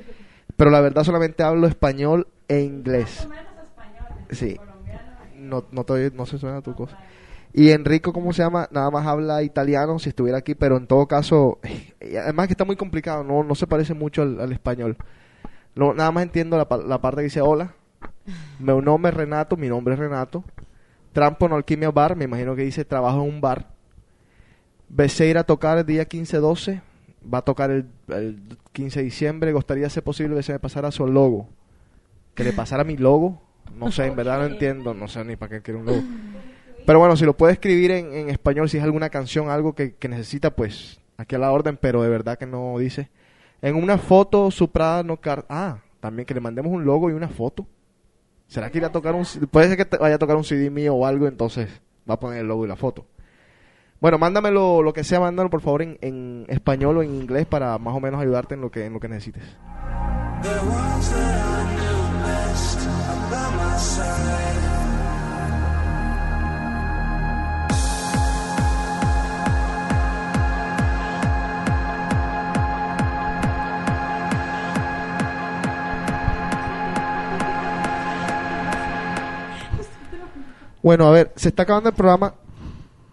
pero la verdad solamente hablo español e inglés. Sí. No, no, te- no se suena tu cosa. Y Enrico, ¿cómo se llama? Nada más habla italiano si estuviera aquí, pero en todo caso, [LAUGHS] además que está muy complicado, no, no se parece mucho al, al español. No, nada más entiendo la, pa- la parte que dice hola. Mi nombre es Renato, mi nombre es Renato. Trampo en Alquimia Bar, me imagino que dice trabajo en un bar. Besé ir a tocar el día 15-12, va a tocar el, el 15 de diciembre. Gustaría ser posible que se me pasara su logo. Que le pasara mi logo, no sé, en verdad no entiendo, no sé ni para qué quiero un logo. Pero bueno, si lo puede escribir en, en español, si es alguna canción, algo que, que necesita, pues aquí a la orden, pero de verdad que no dice. En una foto, Supra no car Ah, también que le mandemos un logo y una foto. ¿Será que irá a tocar un Puede ser que vaya a tocar un CD mío o algo, entonces va a poner el logo y la foto. Bueno, mándamelo, lo que sea, mándalo por favor en, en español o en inglés para más o menos ayudarte en lo que, en lo que necesites. Bueno, a ver, se está acabando el programa.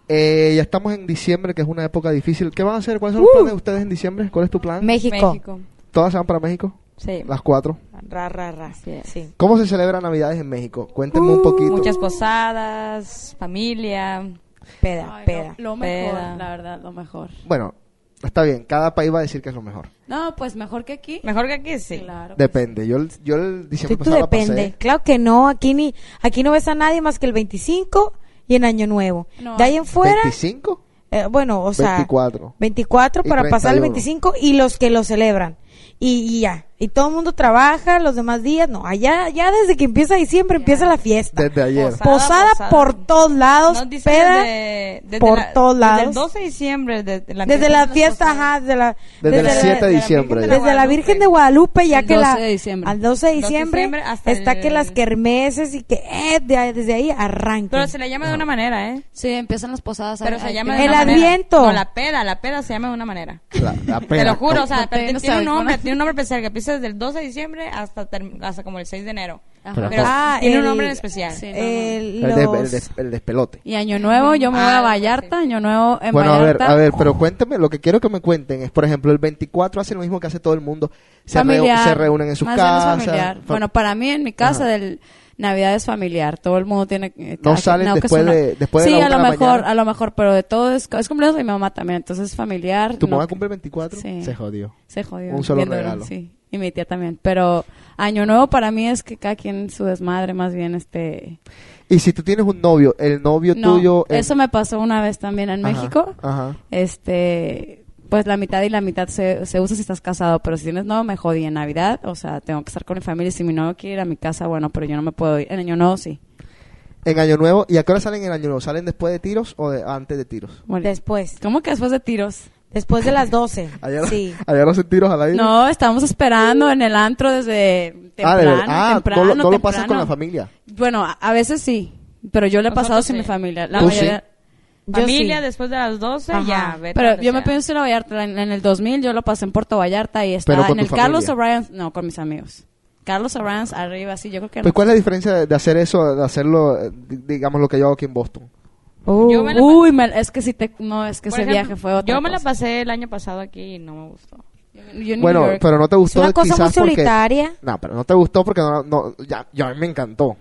Eh, ya estamos en diciembre, que es una época difícil. ¿Qué van a hacer? ¿Cuáles son los planes de ustedes en diciembre? ¿Cuál es tu plan? México. México. ¿Todas se van para México? Sí. Las cuatro. Ra, ra, ra. Sí. ¿Cómo se celebra Navidades en México? Cuéntenme un poquito. Muchas posadas, familia. Peda, Ay, peda. Lo, lo mejor, Peda. la verdad, lo mejor. Bueno, está bien. Cada país va a decir que es lo mejor. No, pues mejor que aquí. Mejor que aquí, sí. Claro. Depende. Yo, el- yo el Sí, diciembre tú pasado la depende. pasé. Claro que no, aquí ni aquí no ves a nadie más que el 25 y en Año Nuevo. No. De ahí en fuera, ¿25? eh, bueno, o sea, 24. 24 Y para pasar el 31. 25 y los que lo celebran. Y, y ya, y todo el mundo trabaja los demás días, no, allá ya desde que empieza diciembre empieza la fiesta. Desde ayer. Posada, Posada, posada. por todos lados, No, peda desde, desde por la- todos Desde el lados. 12 de diciembre. Desde la, desde la fiesta, posadas. ajá, desde la Desde el la- 7 de diciembre. Ya. desde la Virgen de Guadalupe, ya que la 12 de diciembre. al 12 de 12 de diciembre, diciembre hasta está el- que las kermeses y que eh, de- desde ahí arrancan. Pero se le llama de una manera, ¿eh? Sí, empiezan las posadas. Pero se llama El. Adviento. No, la peda, la peda se llama de una manera. La, la Te lo juro, o sea, tiene un sabor. Nombre, tiene un nombre especial que empieza desde el 12 de diciembre hasta, hasta como el 6 de enero. Ajá. Pero Ah, tiene un el- nombre en especial. Sí. El- El, de- los- el de- el despelote. Y Año Nuevo, yo me voy a Algo Vallarta, Año Nuevo en Bueno, a ver, a ver, pero cuénteme, lo que quiero que me cuenten es, por ejemplo, el 24 hace lo mismo que hace todo el mundo. Se, reu- familiar, se reúnen en sus casas. Bueno, para mí en mi casa Ajá. del Navidad es familiar, todo el mundo tiene eh, No salen que después suena- de- después de Sí, la a lo mejor, mañana. a lo mejor, pero de todo es, es cumpleaños de mi mamá también, entonces es familiar. ¿Tu no- mamá cumple el 24? Sí. Se jodió. Se jodió. Un solo duro, regalo. Sí, y mi tía también. Pero Año Nuevo para mí es que cada quien su desmadre, más bien este... Y si tú tienes un novio, el novio No, tuyo... en- eso me pasó una vez también en Ajá, México. Ajá. Este, pues la mitad y la mitad se, se usa si estás casado, pero si tienes novio me jodí en Navidad, o sea, tengo que estar con mi familia. Si mi novio quiere ir a mi casa, bueno, pero yo no me puedo ir. En Año Nuevo sí. En Año Nuevo, ¿y a qué hora salen en Año Nuevo? ¿Salen después de tiros o de- antes de tiros? Bueno, Después, ¿Cómo que después de tiros? después de las 12. [LAUGHS] ¿Allá, Sí. allá no hacen tiros al aire? No, estamos esperando en el antro desde ah, de temprano. Ah, temprano, no, lo- no lo pasas con la familia. Bueno, a, a veces sí, pero yo le he pasado sin sí. mi familia. La ¿Tú mayoría- Yo Familia sí. después de las 12, Ajá. ya. vete Pero yo me sea. pienso ir a Vallarta. En, en el 2000 yo lo pasé en Puerto Vallarta y estaba en el Carlos familia. O'Brien. No, con mis amigos. Carlos O'Brien arriba, sí, yo creo que Pues, no. ¿Cuál es la diferencia de, de hacer eso, de hacerlo, di- digamos, lo que yo hago aquí en Boston? Uh, Yo me la- Uy, me- es que si te... No, es que Por ese ejemplo, viaje fue otra Yo me la pasé el año pasado aquí y no me gustó. Yo Bueno, York- pero no te es gustó una cosa muy quizás porque... solitaria. No, pero no te gustó porque no, no ya, ya a mí me encantó.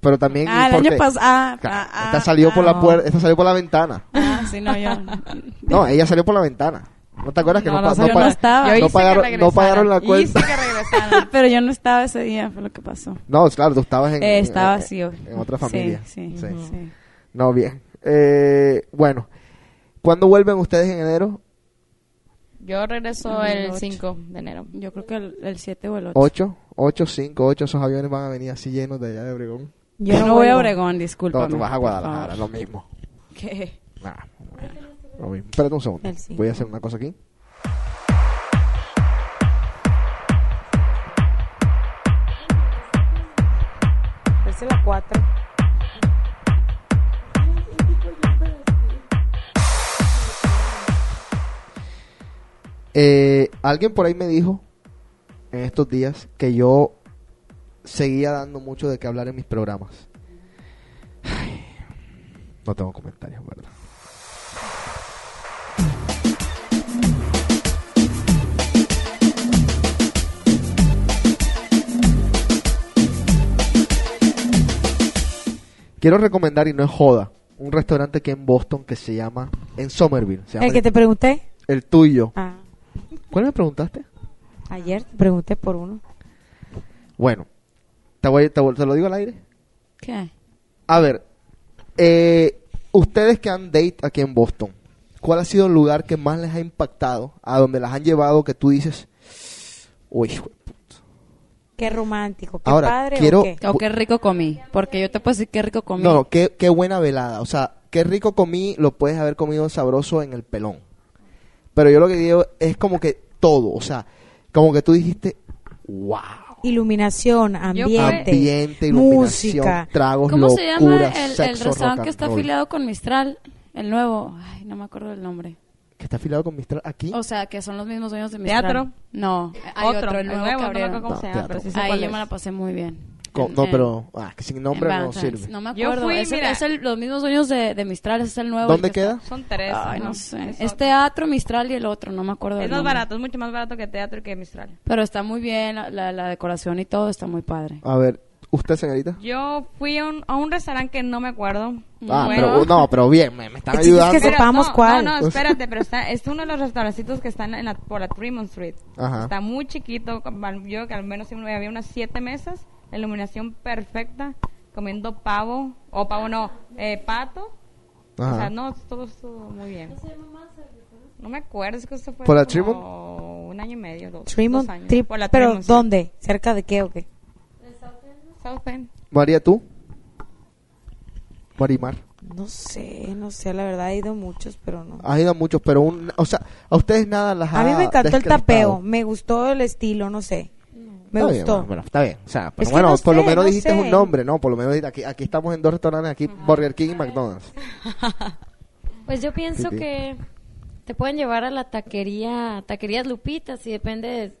Pero también Ah, el porque- año pasado... Ah, Ca- ah, esta ah, salió por ah, la puerta, esta salió por la ventana. Ah, sí, no, yo... [LAUGHS] No, ella salió por la ventana. ¿No te acuerdas que No, no, no, no estaba. Pagaron, que no pagaron la cuenta? que regresaran. [LAUGHS] pero yo no estaba ese día, fue lo que pasó. No, claro, tú estabas en, Eh, estaba en- así. en otra familia. Sí, sí, Sí. sí. No, bien. Eh, bueno, ¿cuándo vuelven ustedes en enero? Yo regreso El el ocho. 5 de enero. Yo creo que el 7 o el 8. ¿Ocho? ¿Ocho, cinco, ocho? Esos aviones van a venir así llenos de allá de Obregón. Yo no, no voy a Obregón, disculpa. No, tú vas a Guadalajara, lo mismo. ¿Qué? Nah, lo mismo. Espérate un segundo. Voy a hacer una cosa aquí. Es la 4. Eh, alguien por ahí me dijo en estos días que yo seguía dando mucho de qué hablar en mis programas. Ay, no tengo comentarios, ¿verdad? Quiero recomendar, y no es joda, un restaurante aquí en Boston que se llama, en Somerville, se llama ¿El que te pregunté? el tuyo. Ah, ¿Cuál me preguntaste? ayer te pregunté por uno. Bueno, te, voy, te, te lo digo al aire. ¿Qué? A ver, eh, ustedes que han date aquí en Boston, ¿cuál ha sido el lugar que más les ha impactado? A donde las han llevado que tú dices, uy, hijo de puta"? Qué romántico, qué Ahora, padre. ¿o quiero- qué? O qué rico comí. Porque yo te puedo decir qué rico comí. No, no, qué, qué buena velada. O sea, qué rico comí, lo puedes haber comido sabroso en el pelón. Pero yo lo que digo es como que todo, o sea, como que tú dijiste, wow. Iluminación, ambiente, Ambiente, iluminación, música. tragos, ¿Cómo se llama locuras, el, el restaurante que está afiliado con Mistral? El nuevo. Ay, no me acuerdo del nombre. Que está afiliado con Mistral aquí. O sea, que son los mismos dueños de Mistral. ¿Teatro? No, hay otro, el nuevo, que no me abrieron. acuerdo cómo No, se llama, pero sí sé Ahí cuál yo es. me la pasé muy bien. En- no, en- pero ah, que sin nombre no sirve. No me Yo acuerdo. fui, es, mira. es el- los mismos dueños de, de Mistral, es el nuevo. ¿Dónde que queda? está- Son tres. Ay, ¿no? no sé. Es Es teatro, Mistral y el otro, no me acuerdo Es más barato, es mucho más barato que teatro y que Mistral. Pero está muy bien, la, la- la decoración y todo está muy padre. A ver, ¿usted, señorita? Yo fui a un, a un restaurante que no me acuerdo. Ah, Bueno. pero no, pero bien, me, me están es ayudando. que se- sepamos no, cuál. No, no, espérate, pero está, es uno de los restaurancitos que están en la, por la Tremont Street. Ajá. Está muy chiquito, yo que al menos había unas siete mesas, la iluminación perfecta, comiendo pavo, o pavo no, eh, pato. Ajá. O sea, no, todo estuvo muy bien. No me acuerdo, es que eso fue ¿Por la como un año y medio, dos, dos años. Tri- Por la pero Tremont. ¿dónde? ¿Cerca de qué o qué? South End. María, ¿tú? Marimar. No sé, no sé, la verdad he ido muchos, pero no. Has ido muchos, pero un, o sea, a ustedes nada las ha A mí me encantó el tapeo, me gustó el estilo, no sé. Me Está bien, gustó. bueno, bueno, está bien. O sea, pero Es que bueno, no por lo menos no dijiste sé. un nombre, ¿no? Por lo menos dijiste, aquí, aquí estamos en dos restaurantes, aquí Burger King y McDonald's. [LAUGHS] Pues yo pienso Sí, sí. que te pueden llevar a la taquería, taquerías Lupitas y depende de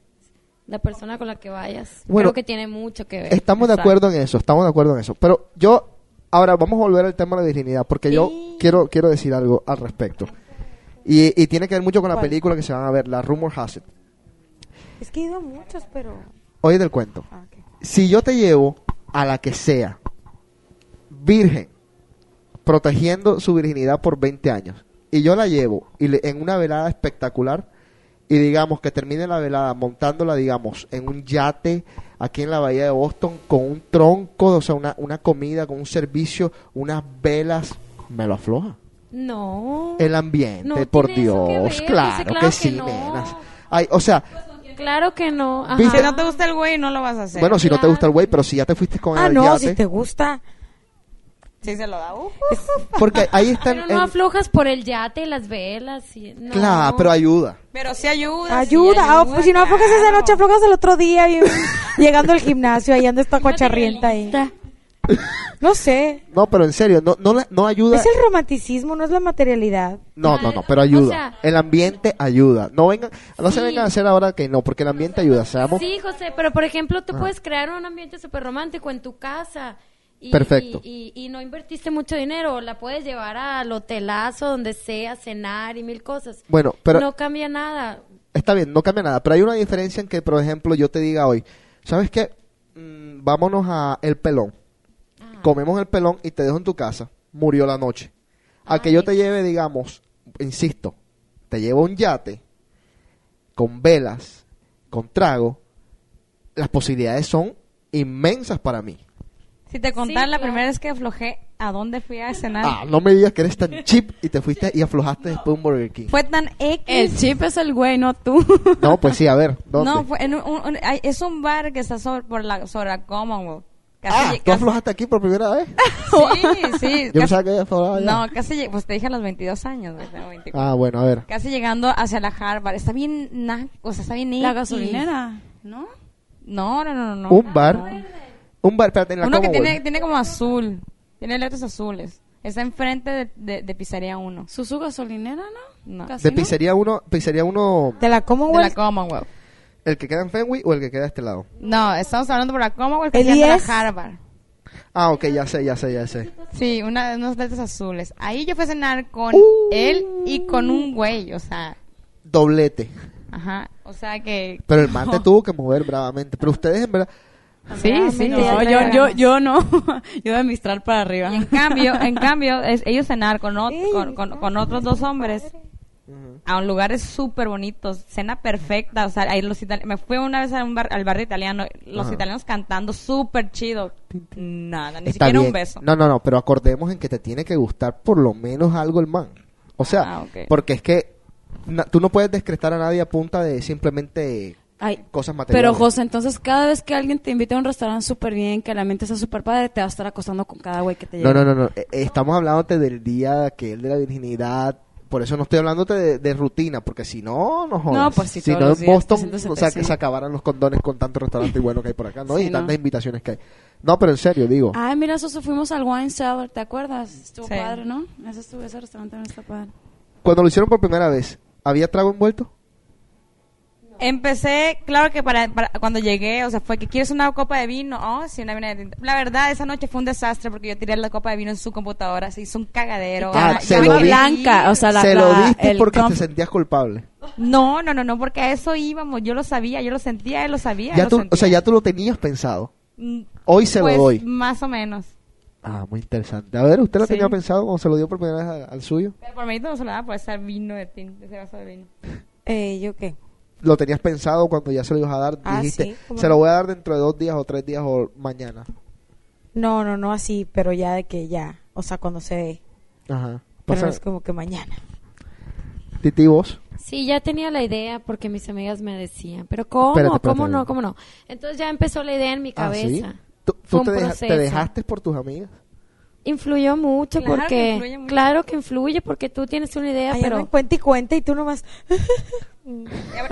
la persona con la que vayas. Bueno, Creo que tiene mucho que ver. Estamos de acuerdo en eso, estamos de acuerdo en eso. Pero yo, ahora vamos a volver al tema de la virginidad, porque yo quiero, quiero decir algo al respecto. Y, y tiene que ver mucho con la ¿Cuál? película que se van a ver, la Rumor Has It. Es que he ido a muchos, pero... Oye del cuento. ah. Si yo te llevo a la que sea, virgen, protegiendo su virginidad por 20 años, y yo la llevo y le- en una velada espectacular, y digamos que termine la velada montándola, digamos, en un yate aquí en la bahía de Boston con un tronco, o sea, una, una comida, con un servicio, unas velas, me lo afloja. No. El ambiente, No por que Dios, claro, claro que que sí, no. nenas. Ay, o sea, Claro que no. Si no te gusta el güey, no lo vas a hacer. bueno, si no te gusta el güey, pero si ya te fuiste con Ah, el no, yate, si te gusta. Si se lo da, uh, porque ahí está Pero el- no aflojas por el yate, las velas. Y, no. Claro, pero ayuda. Pero sí ayuda. Ayuda, sí ah, pues si no aflojas esa noche, aflojas el otro día y, [LAUGHS] llegando al gimnasio, ahí anda esta cocharrienta ahí. [LAUGHS] No sé, No, pero en serio, no, no, la- no ayuda. es el romanticismo, no es la materialidad. No, no, no, pero O ayuda. sea- el ambiente ayuda. No vengan, no se Sí. vengan a hacer ahora que no, porque el ambiente ayuda. Seamos Sí, José, pero por ejemplo, tú Ah. puedes crear un ambiente súper romántico en tu casa. Y, Perfecto. Y, y- y no invertiste mucho dinero, o la puedes llevar al hotelazo, donde sea, cenar y mil cosas. bueno, pero no cambia nada. está bien, no cambia nada. Pero hay una diferencia en que, por ejemplo, yo te diga hoy, ¿sabes qué? Mm, vámonos a El Pelón. Comemos el pelón y te dejo en tu casa. Murió la noche. A que yo te lleve, digamos, insisto, te llevo un yate con velas, con trago. Las posibilidades son inmensas para mí. Si te contara Sí, la claro. primera vez que aflojé, ¿a dónde fui a cenar? Ah, no me digas que eres tan chip y te fuiste y aflojaste después un Burger King. Fue tan X. El chip es el güey, no tú. No, pues sí, a ver, ¿dónde? No, fue en un, un- es un bar que está sobre, por la, sobre la Commonwealth. Casi, ah, ¿tú casi- aflojaste aquí por primera vez? [LAUGHS] Sí, sí. [LAUGHS] Yo casi- pensaba que había allá. no, casi, pues te dije a los 22 años, güey, tengo 24. Ah, bueno, a ver. Casi llegando hacia la Harvard. Está bien, na- o sea, está bien La X. gasolinera, ¿no? No, no, no, no. un bar. Un bar, espérate, en la Uno que Commonwealth. tiene, tiene como azul. Tiene letras azules. Está enfrente de, de, de Pizzería 1. ¿Susu gasolinera, no? No. De ¿Casino? pizzería uno, pizzería uno, De la De la Commonwealth. El que queda en Fenway o el que queda de este lado. No, estamos hablando por la Commonwealth que ¿El queda en 10? la Harvard. Ah, ok, ya sé, ya sé, ya sé. Sí, una, unos letras azules. Ahí yo fui a cenar con Uh. él y con un güey, o sea, Doblete. ajá, o sea que... Pero el man te tuvo que mover bravamente. Pero ustedes, en verdad, Sí, sí, No, yo, yo, yo no. yo de [LAUGHS] Mistral para arriba. Y en cambio, en [LAUGHS] cambio, es, ellos cenar con, ot- Ey, con, con- con otros dos hombres a un lugares súper bonitos, cena perfecta, o sea, ahí los me fui una vez a un bar, al barrio italiano, los italianos cantando súper chido, nada, ni está siquiera bien. un beso. No, no, no, pero acordemos en que te tiene que gustar por lo menos algo el man. O sea, Ah, porque es que na- tú no puedes descretar a nadie a punta de simplemente Ay, cosas materiales. pero José, entonces cada vez que alguien te invita a un restaurante súper bien, que la mente está súper padre, te va a estar acostando con cada güey que te llegue. No, no, no, no. Eh, eh, Estamos hablándote del día que el de la virginidad. Por eso no estoy hablándote de, de rutina, porque si no, no jodas. No, pues sí, Si todos no en Boston, 370, o sea, que se acabaran los condones con tanto restaurante bueno que hay por acá, ¿no? Sí, y no. tantas invitaciones que hay. No, pero en serio, digo. Ay, mira, eso fuimos al Wine Cellar, ¿te acuerdas? Estuvo Sí. padre, ¿no? Ese, estuvo, ese restaurante no está padre. Cuando lo hicieron por primera vez, ¿había trago envuelto? Empecé, claro que para, para- cuando llegué, o sea, fue que quieres una copa de vino, oh, sí, una vino de tinto. La verdad, esa noche fue un desastre porque yo tiré la copa de vino en su computadora, se hizo un cagadero. Ah, se lo blanca, o sea, la, Se lo la- diste el porque te sentías culpable. No, no, no, no, porque a eso íbamos, yo lo sabía, yo lo sentía, él lo sabía. Ya lo tú, o sentía. sea, ya tú lo tenías pensado. Mm, Hoy se pues, lo doy. Más o menos. Ah, muy interesante. A ver, ¿usted lo Sí. tenía pensado cuando se lo dio por primera vez al suyo? Pero por mí no se lo daba por ese vino de tinto, ese vaso de vino. Eh, ¿Yo qué? ¿Lo tenías pensado cuando ya se lo ibas a dar? Ah, Dijiste, sí, se no. lo voy a dar dentro de dos días o tres días o mañana. No, no, no así, pero ya de que ya, o sea, cuando se ve. Ajá. Pero no es como que mañana. Titi, vos. Sí, ya tenía la idea porque mis amigas me decían, pero ¿cómo? Espérate, espérate, ¿Cómo no? ¿Cómo no? Entonces ya empezó la idea en mi Ah, ¿sí? cabeza. ¿Tú, tú Fue un te, deja- proceso. te dejaste por tus amigas? Influyó mucho Claro que porque... influye mucho. Claro que influye porque tú tienes una idea, Ay, pero... cuenta y cuenta y tú nomás. [LAUGHS]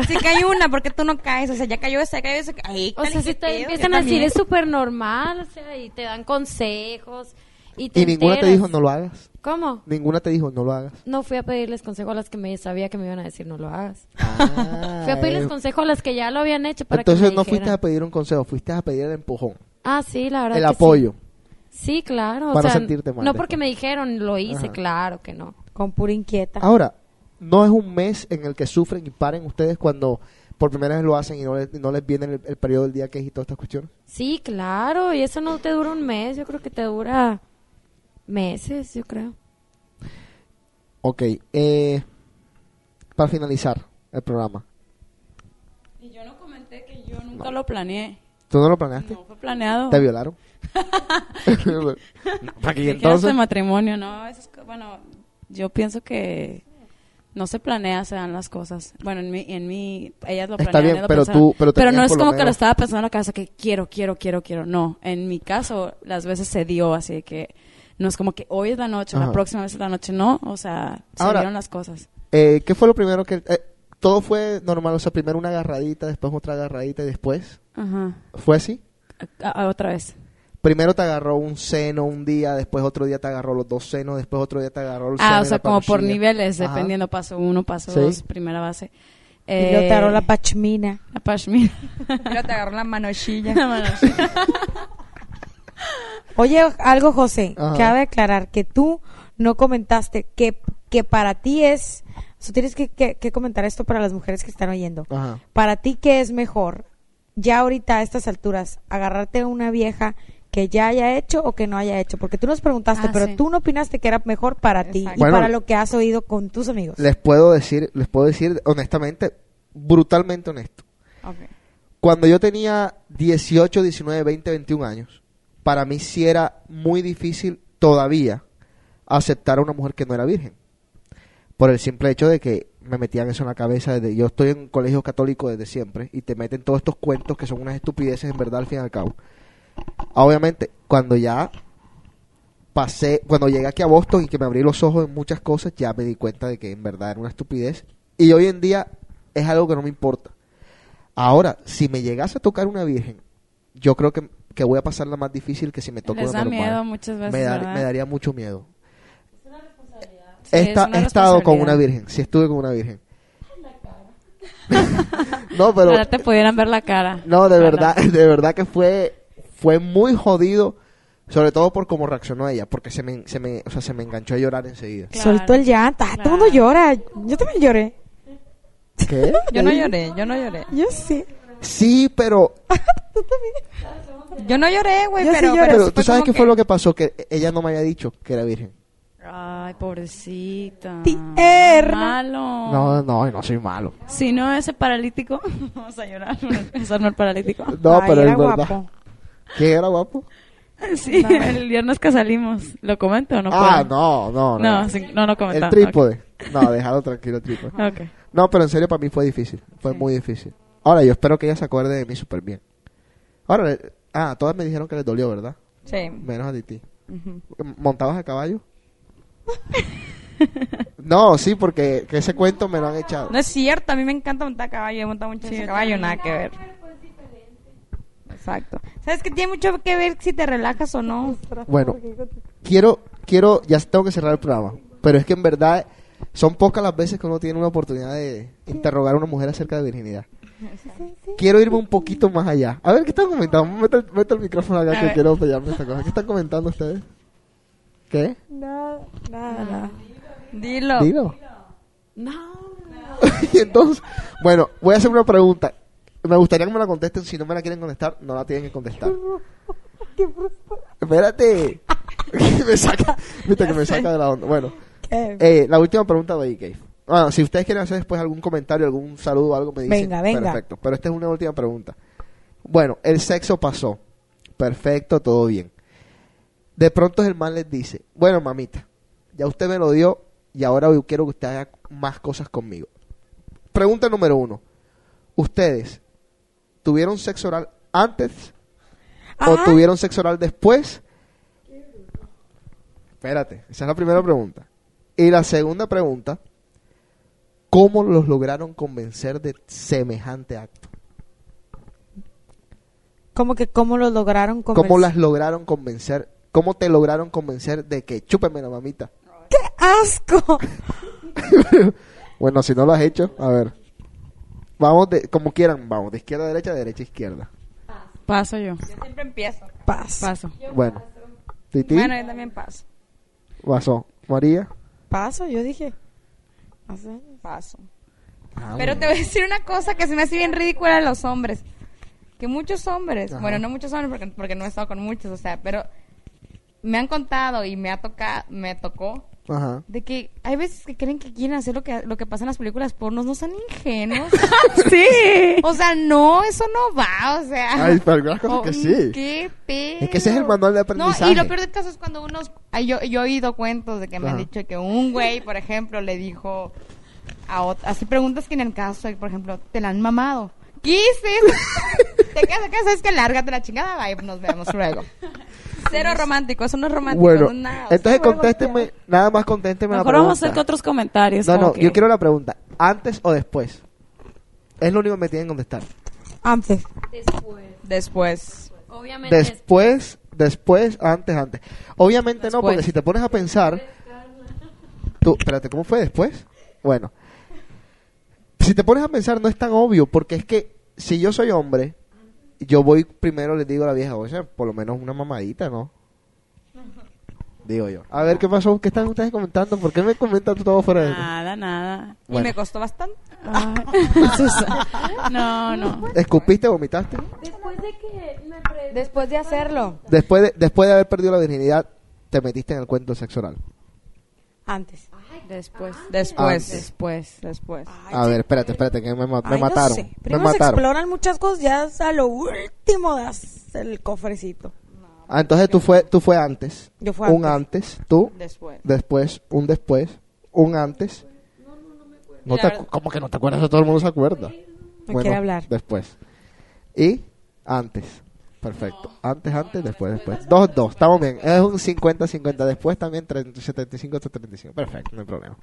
Si cae una, ¿por qué tú no caes? O sea, ya cayó esa, cayó esa. Ay, O sea, ¿qué si te pedo? empiezan a decir es súper normal, o sea, y te dan consejos. Y, te Y ninguna te dijo no lo hagas. ¿Cómo? Ninguna te dijo no lo hagas. No fui a pedirles consejo a las que me sabía que me iban a decir no lo hagas. Ah, [LAUGHS] Fui a pedirles eh, consejo a las que ya lo habían hecho para Entonces que me no fuiste a pedir un consejo, fuiste a pedir el empujón, Ah, sí, la verdad el que sí. apoyo. Sí, claro. o Para sea, sentirte mal No después. porque me dijeron, lo hice, Ajá. claro que no. Con pura inquieta. Ahora, no es un mes en el que sufren y paren ustedes cuando por primera vez lo hacen y no les, y no les viene el, el periodo del día que es y todas estas cuestiones. Sí, claro, y eso no te dura un mes, yo creo que te dura meses, yo creo. Ok, eh, para finalizar el programa. Y yo no comenté que yo nunca lo planeé. ¿Tú no lo planeaste? No fue planeado. ¿Te violaron? [LAUGHS] Para que ¿Qué entonces... de matrimonio? No, eso es bueno, yo pienso que no se planea, se dan las cosas. Bueno, en mi, en mi ellas lo Está planean. bien, ellas lo pero pensaron. tú- pero no tenías es como que lo menos- estaba pensando en la cabeza que quiero, quiero, quiero, quiero. No, en mi caso, las veces se dio así que no es como que hoy es la noche, Ajá. la próxima vez es la noche, no. O sea, se Ahora- dieron las cosas. Eh, ¿Qué fue lo primero que... eh, todo fue normal, o sea, primero una agarradita, después otra agarradita y después... Ajá. ¿Fue así? A- otra vez. Primero te agarró un seno un día, después otro día te agarró los dos senos, después otro día te agarró el seno Ah, o sea, como por niveles, Ajá. dependiendo paso uno, paso Sí. dos, primera base. y luego te agarró Eh, la pachmina. la pashmina. Pero te agarró la manochilla. La manochilla. [LAUGHS] Oye, algo, José, Ajá. cabe aclarar que tú no comentaste que, que para ti es. O sea, tienes que, que- que comentar esto para las mujeres que están oyendo. Ajá. Para ti, ¿qué es mejor? Ya ahorita a estas alturas, agarrarte a una vieja que ya haya hecho o que no haya hecho. Porque tú nos preguntaste, Ah, pero sí. tú no opinaste que era mejor para ti y Bueno, para lo que has oído con tus amigos. Les puedo decir, les puedo decir honestamente, brutalmente honesto. Cuando yo tenía 18, 19, 20, 21 años, para mí sí era muy difícil todavía aceptar a una mujer que no era virgen. Por el simple hecho de que me metían eso en la cabeza desde yo estoy en un colegio católico desde siempre y te meten todos estos cuentos que son unas estupideces en verdad al fin y al cabo. Obviamente, cuando ya pasé, cuando llegué aquí a Boston y que me abrí los ojos en muchas cosas, ya me di cuenta de que en verdad era una estupidez. Y hoy en día es algo que no me importa. Ahora, si me llegase a tocar una virgen, yo creo que, que voy a pasar la más difícil que si me toco Les de da normal. miedo muchas veces, me, da- ¿verdad? me daría mucho miedo. Sí, he, es esta- una he estado con una responsabilidad. virgen, sí estuve con una virgen. [LAUGHS] [LAUGHS] no, pero Ahora te pudieran ver la cara. no, de Ojalá. verdad, [LAUGHS] de verdad que fue fue muy jodido, sobre todo por cómo reaccionó ella, porque se me, se me, o sea, se me enganchó a llorar enseguida. Claro. Soltó el llanto. Ah, Todo el Claro. mundo llora. Yo también lloré. ¿Qué? [LAUGHS] Yo no lloré, yo no lloré. Yo sí. Sí, pero Yo no lloré, güey, Yo sí pero, pero tú sabes qué fue lo que pasó que ella no me había dicho que era virgen. Ay, pobrecita. Tierna. Malo. No, no, no soy malo. Si no ese paralítico, [LAUGHS] vamos a llorar. [LAUGHS] Ese no el paralítico. No, Ay, pero era es verdad. guapo. ¿Quién era guapo? [LAUGHS] Sí, el viernes que salimos. ¿Lo comento o no ah, puedo? no, no, no. No, sí, no, no el comentamos. trípode. No, déjalo tranquilo, el trípode. Ok. [LAUGHS] Ok. No, pero en serio para mí fue difícil. Fue muy difícil. Ahora, yo espero que ella se acuerde de mí súper bien. Ahora, le- ah, todas me dijeron que les dolió, ¿verdad? Sí. Menos a ti. Ujú. ¿Montabas a caballo? [LAUGHS] no, sí, porque que ese cuento me lo han echado. No es cierto, a mí me encanta montar caballo, he montado mucho a caballo, nada que ver. Exacto. ¿Sabes que tiene mucho que ver si te relajas o no? Bueno, quiero, quiero, ya tengo que cerrar el programa, pero es que en verdad son pocas las veces que uno tiene una oportunidad de interrogar a una mujer acerca de virginidad. Quiero irme un poquito más allá. A ver, ¿qué están comentando? Mete, el- mete el micrófono acá A que ver. quiero pelearme esta cosa. ¿Qué están comentando ustedes? ¿Qué? Nada, nada, nada. Dilo. Dilo. [LAUGHS] y entonces, bueno, voy a hacer una pregunta. Me gustaría que me la contesten. Si no me la quieren contestar, no la tienen que contestar. [LAUGHS] Espérate. [LAUGHS] [LAUGHS] me saca, viste que me saca de la onda. Bueno, ¿Qué? eh, la última pregunta de Cave. Bueno, si ustedes quieren hacer después algún comentario, algún saludo, algo, me dicen. Venga, venga. Perfecto. Pero esta es una última pregunta. Bueno, el sexo pasó. Perfecto, todo bien. De pronto el man les dice, bueno, mamita, ya usted me lo dio y ahora yo quiero que usted haga más cosas conmigo. Pregunta número uno. ¿Ustedes tuvieron sexo oral antes o tuvieron sexo oral después? Espérate, esa es la primera pregunta. Y la segunda pregunta, ¿cómo los lograron convencer de semejante acto? ¿Cómo que cómo lo lograron convencer? ¿Cómo las lograron convencer? ¿Cómo te lograron convencer de que chúpeme la mamita? ¡Qué asco! [LAUGHS] Bueno, si no lo has hecho, a ver. Vamos de, como quieran, vamos, de izquierda a derecha, de derecha a izquierda. Paso yo. Yo siempre empiezo. Paso. Bueno. Titi, Bueno, yo también paso. pasó. María. Paso, yo dije. Paso. Ah, Pero bueno. te voy a decir una cosa que se me hace bien ridícula de los hombres. Que muchos hombres, Ajá. bueno, no muchos hombres porque, porque no he estado con muchos, o sea, pero me han contado y me ha tocado, me tocó Ajá. de que hay veces que creen que quieren hacer lo que, lo que pasa en las películas pornos, no son ingenuos. [LAUGHS] sí. o sea, no, eso no va, o sea. Ay, pero algunas cosas Oh, que sí. ¿Qué pedo? Es que ese es el manual de aprendizaje. No, y lo peor del caso es cuando unos... yo, yo he oído cuentos de que me han dicho que un güey, por ejemplo, le dijo a otra... Así preguntas que en el caso, por ejemplo, te la han mamado. ¿Qué es eso? te quedas acá, sabes que lárgate la chingada, bye, nos vemos luego. Cero romántico, eso no es romántico, Bueno, nada. entonces contésteme, nada más contésteme la Mejor pregunta. vamos a hacer que otros comentarios. No, no, que- yo quiero la pregunta. ¿Antes o después? Es lo único que me tienen que contestar. Antes. Después. Obviamente. Después, después, antes, antes. Obviamente no, Después. porque si te pones a pensar... Tú, espérate, ¿cómo fue después? Bueno. Si te pones a pensar no es tan obvio, porque es que si yo soy hombre, yo voy primero les digo a la vieja, oye, por lo menos una mamadita, ¿no? Digo yo. A ver, ¿qué pasó? ¿Qué están ustedes comentando? ¿Por qué me comentan todo fuera de... Nada, nada. Y me costó bastante. [LAUGHS] Susana. no, no. ¿Escupiste, vomitaste? Después de que me pre- Después de hacerlo. Después de, después de haber perdido la virginidad, te metiste en el cuento sexo oral. Antes. Después. Después. Después. Después. A ver, espérate, espérate, que me, me Ay, no mataron. sé. Me Primero se mataron. exploran muchas cosas, ya a lo último das el cofrecito. Ah, entonces tú fue, tú fue antes. Yo fue Un antes, tú, Después. después, un después, un antes. No Mira, te, la acu- verdad- ¿Cómo que no te acuerdas? Todo el mundo se acuerda. No quiere hablar. Después. Y antes. Perfecto. Antes, antes, después, después. Dos, dos. Estamos bien. Es un 50-50. Después también 30, 75 hasta 35. Perfecto, no hay problema.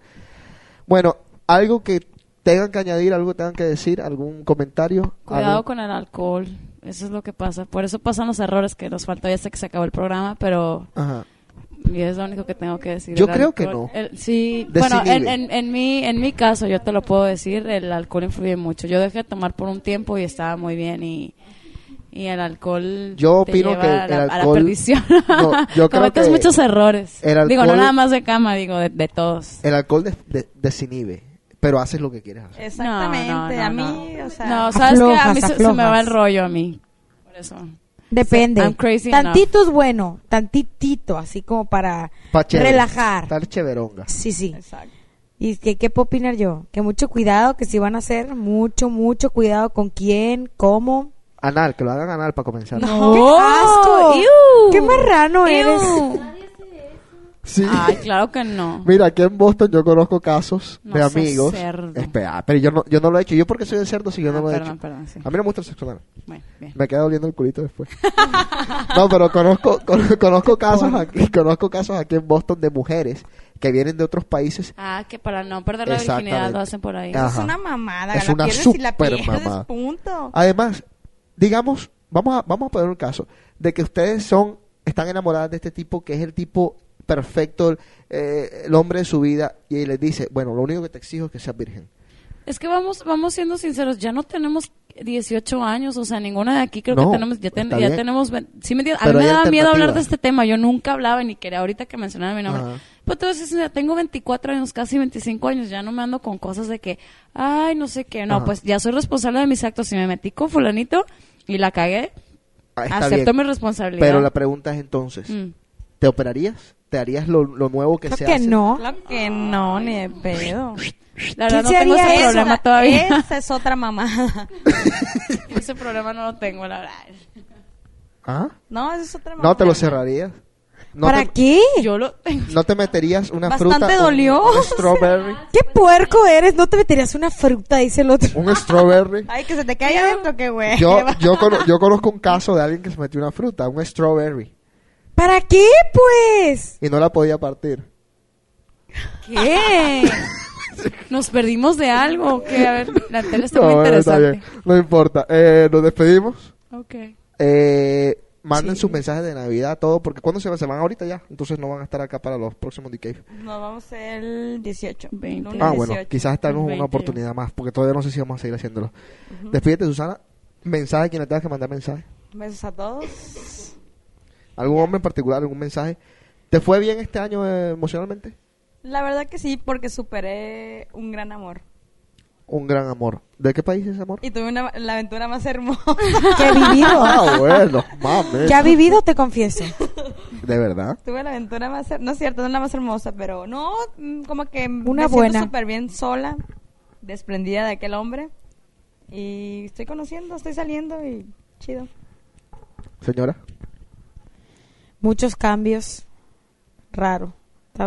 Bueno, algo que tengan que añadir, algo que tengan que decir, algún comentario. Cuidado algo? con el alcohol. Eso es lo que pasa. Por eso pasan los errores que nos faltó ya hasta que se acabó el programa, pero Ajá. y es lo único que tengo que decir. Yo El creo que alcohol- no. el- sí, bueno, en, Desinhibe. en, en mi, en mi caso, yo te lo puedo decir, el alcohol influye mucho. Yo dejé de tomar por un tiempo y estaba muy bien y, y el alcohol Yo te opino lleva que a la, el a la alcohol- perdición. [LAUGHS] No, yo creo Cometes que muchos errores. el Digo, no alcohol- nada más de cama, digo, de, de todos. El alcohol des- de- desinhibe, pero haces lo que quieres hacer. Exactamente. No, no, a no. mí, o sea. No, sabes que a aflojas, mí se, se me aflojas. va el rollo a mí. Por eso. Depende. I'm crazy enough. Tantito es bueno, tantitito, así como para Pa' chévere. relajar. Estar chéveronga. Sí, sí. Exacto. ¿Y qué, qué puedo opinar yo? Que mucho cuidado, que si van a hacer, mucho, mucho cuidado con quién, cómo. Anal, que lo hagan anal para comenzar. ¡Qué No. asco! Ew. ¡Qué marrano eres! Ew. Sí. Ay, claro que no. Mira, aquí en Boston yo conozco casos No de amigos. cerdo. Espera, pero yo no, yo no lo he hecho. ¿Yo porque soy de cerdo si yo no Ah, lo he hecho? perdón, sí. A mí no me gusta el sexo anal. Bueno, bien. Me queda doliendo el culito después. [LAUGHS] no, pero conozco, con- conozco casos aquí, conozco casos aquí en Boston de mujeres que vienen de otros países. Ah, que para no perder la virginidad lo hacen por ahí. Ah. Es una mamada. Es la una pierdes y la super pierdes, punto. Además, digamos, vamos a, vamos a poner un caso de que ustedes son, están enamoradas de este tipo que es el tipo perfecto, el, eh, el hombre de su vida, y les dice, bueno, lo único que te exijo es que seas virgen. Es que vamos vamos siendo sinceros, ya no tenemos 18 años, o sea, ninguna de aquí creo No, que tenemos, ya, ten- ya tenemos, sí me dio- a mí me daba miedo hablar de este tema, yo nunca hablaba ni quería ahorita que mencionaba mi nombre. Ajá. Pero te voy a decir tengo 24 años, casi 25 años, ya no me ando con cosas de que, ay, no sé qué, no, Ajá. pues ya soy responsable de mis actos, si me metí con fulanito y la cagué, Ah, está acepto bien. mi responsabilidad. Pero la pregunta es entonces, Mm. ¿te operarías? ¿Te harías lo, lo nuevo que Creo se que hace? no. Claro que no, ni de pedo. [LAUGHS] La verdad no tengo ese eso? problema todavía. Esa es otra mamada. [LAUGHS] ese problema no lo tengo, la verdad. ¿Ah? No, esa es otra mamada. ¿No te lo cerrarías? ¿No ¿Para te, qué? Yo lo tengo. ¿No te meterías una Bastante fruta? un- dolió. Un, strawberry. [LAUGHS] ¿Qué puerco eres? No te meterías una fruta, dice el otro. Un strawberry. [LAUGHS] Ay, que se te caiga adentro, qué güey. Yo, [LAUGHS] yo, cono- yo conozco un caso de alguien que se metió una fruta, un strawberry, ¿Para qué, pues? y no la podía partir. ¿Qué? Nos perdimos de algo. Que, a ver, la tele está No, muy bueno, está interesante. bien, no importa. Eh, nos despedimos. Ok. Eh, manden Sí. sus mensajes de Navidad, todo, porque cuando se van, se van ahorita ya, entonces no van a estar acá para los próximos DK. Nos vamos el 18. 20. lunes Ah, bueno, 18. quizás tenemos una 20. oportunidad más, porque todavía no sé si vamos a seguir haciéndolo. Despídete, Susana. Mensaje, quien le tengas que mandar mensaje. Besos a todos. ¿Algún hombre en particular, algún mensaje? ¿Te fue bien este año eh, emocionalmente? La verdad que sí, porque superé un gran amor. Un gran amor. ¿De qué país es ese amor? Y tuve una, la aventura más hermosa. [LAUGHS] ¿Qué [LAUGHS] ha vivido? Ah, bueno, mames. ¿Qué ha vivido? Te confieso. [LAUGHS] ¿De verdad? tuve la aventura más... No es cierto, no la más hermosa, pero no, mm, como que Una me buena. siento súper bien sola, desprendida de aquel hombre. Y estoy conociendo, estoy saliendo y chido. Señora. Muchos cambios. Raro.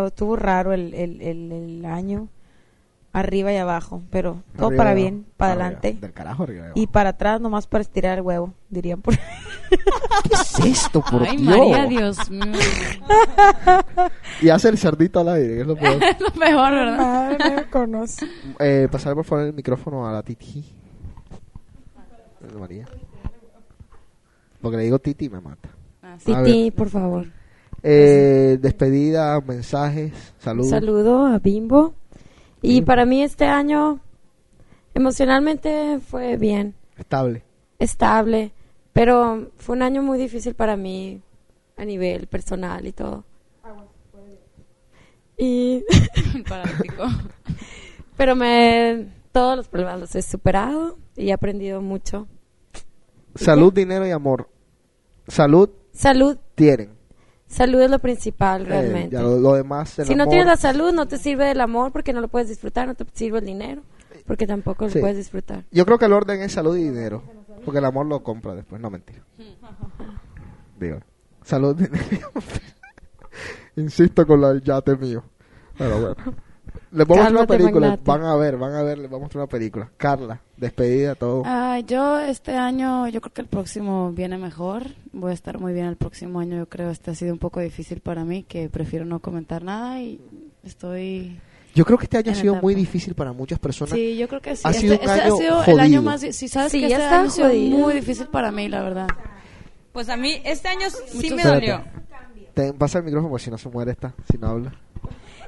Estuvo raro el, el, el, el año. Arriba y abajo. Pero todo Arriba para y bien, abajo. para Arriba, adelante. Del carajo arriba. Y para atrás nomás para estirar el huevo, dirían por [LAUGHS] ¿Qué es esto, por Ay, Dios? María, Dios mío. [LAUGHS] Y hace el cerdito al aire, que es lo peor. [LAUGHS] es lo mejor, ¿verdad? Madre, no me conoce. eh, pasar por favor el micrófono a la Titi. María. Porque le digo Titi y me mata. Ah, sí. Titi, por favor. Eh, despedida, mensajes, saludos. Saludo a Bimbo. Y para mí este año emocionalmente fue bien, Estable. estable, pero fue un año muy difícil para mí a nivel personal y todo. Y [LAUGHS] [LAUGHS] Paralítico. pero me todos los problemas los he superado y he aprendido mucho. Salud, dinero y amor. Salud Salud, tienen. Salud es lo principal Eh, realmente. ya lo, lo demás, el si no amor, tienes la salud, no te sirve el amor porque no lo puedes disfrutar, no te sirve el dinero porque tampoco Sí. lo puedes disfrutar. Yo creo que el orden es salud y dinero. Porque el amor lo compra después, no mentira. [LAUGHS] Digo, salud, dinero. [LAUGHS] Insisto con la- el yate mío. Pero bueno. Les voy a mostrar una película. magnate. Van a ver, van a ver, les voy a mostrar una película. Carla, despedida, todo. Ah, yo este año, yo creo que el próximo viene mejor. Voy a estar muy bien el próximo año. Yo creo este ha sido un poco difícil para mí, que prefiero no comentar nada y estoy Yo creo que este año ha sido muy etapa. difícil para muchas personas. Sí, yo creo que sí. Ha Este- sido un este año ha sido el jodido. año más... Sí, sabes Sí, que ya este está año ha sido muy difícil para mí, la verdad. Pues a mí este año sí me Espérate. dolió. Te pasa el micrófono porque si no se muere esta, si no habla.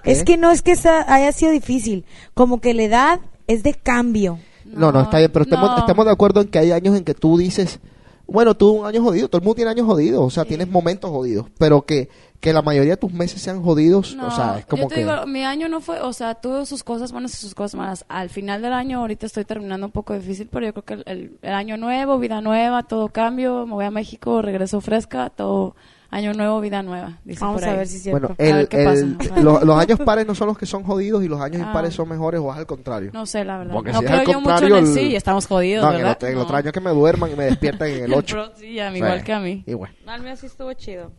Es ¿Qué? que no es que haya sido difícil, como que la edad es de cambio. No, no, está bien, pero estemos, no. estemos de acuerdo en que hay años en que tú dices, bueno, tuve un año jodido, todo el mundo tiene años jodidos, o sea, tienes momentos jodidos, pero que, que la mayoría de tus meses sean jodidos, No, o sea, es como yo te que... digo, mi año no fue, o sea, tuvo sus cosas buenas y sus cosas malas. Al final del año, ahorita estoy terminando un poco difícil, pero yo creo que el, el- el año nuevo, vida nueva, todo cambio, me voy a México, regreso fresca, todo año nuevo, vida nueva. dicen Vamos por a ahí. ver si es cierto. Bueno, A ver el, qué el- pasa. los, los años pares no son los que son jodidos y los años Ah. impares son mejores o es al contrario. No sé, la verdad. Porque no si es creo al yo mucho en el el- sí, estamos jodidos, no, en el, ¿verdad? en el No. otro año que me duerman y me despierten en el [LAUGHS] 8. Pero sí, a mí, igual que a mí. Y bueno. No, el mío sí estuvo chido.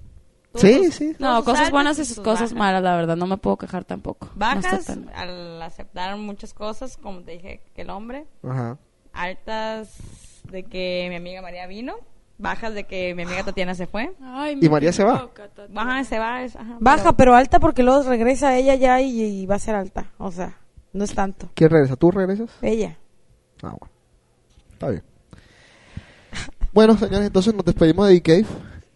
Sí, sus- sí. No, cosas buenas y sus cosas bajas. malas, la verdad. No me puedo quejar tampoco. No Bajas está tan- al aceptar muchas cosas, como te dije, que el hombre. Ajá. Altas de que mi amiga María vino. Bajas de que mi amiga Tatiana se fue. Ay, ¿Y María se va? Baja, se va. es- ajá, Baja, pero alta porque luego regresa ella ya y, y va a ser alta. O sea, no es tanto. ¿Quién regresa? ¿Tú regresas? Ella. Ah, bueno. Está bien. [LAUGHS] Bueno, señores, entonces nos despedimos de D-Cave.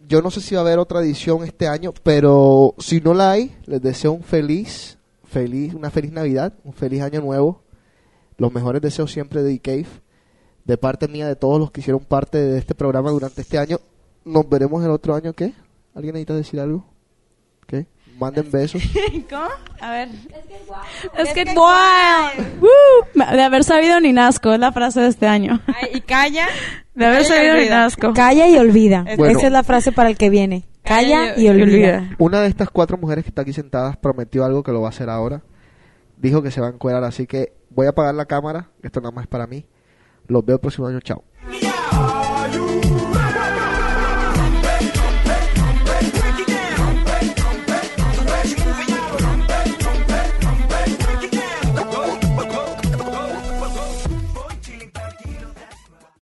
Yo no sé si va a haber otra edición este año, pero si no la hay, les deseo un feliz, feliz, una feliz Navidad, un feliz año nuevo. Los mejores deseos siempre de D-Cave. De parte mía, de todos los que hicieron parte de este programa durante este año. Nos veremos el otro año, ¿qué? ¿Alguien necesita decir algo? ¿Qué? Manden besos. [LAUGHS] ¿Cómo? A ver. Es que wild. De haber sabido ni nazco, es la frase de este año. Ay, y calla. De haber Calla y sabido ni olvida. nazco. Calla y olvida. Bueno. Esa es la frase para el que viene. Calla Calla y y olvida. Una de estas cuatro mujeres que está aquí sentadas prometió algo que lo va a hacer ahora. Dijo que se va a encuerar, así que voy a apagar la cámara. Esto nada más es para mí. Los veo el próximo año. Chao.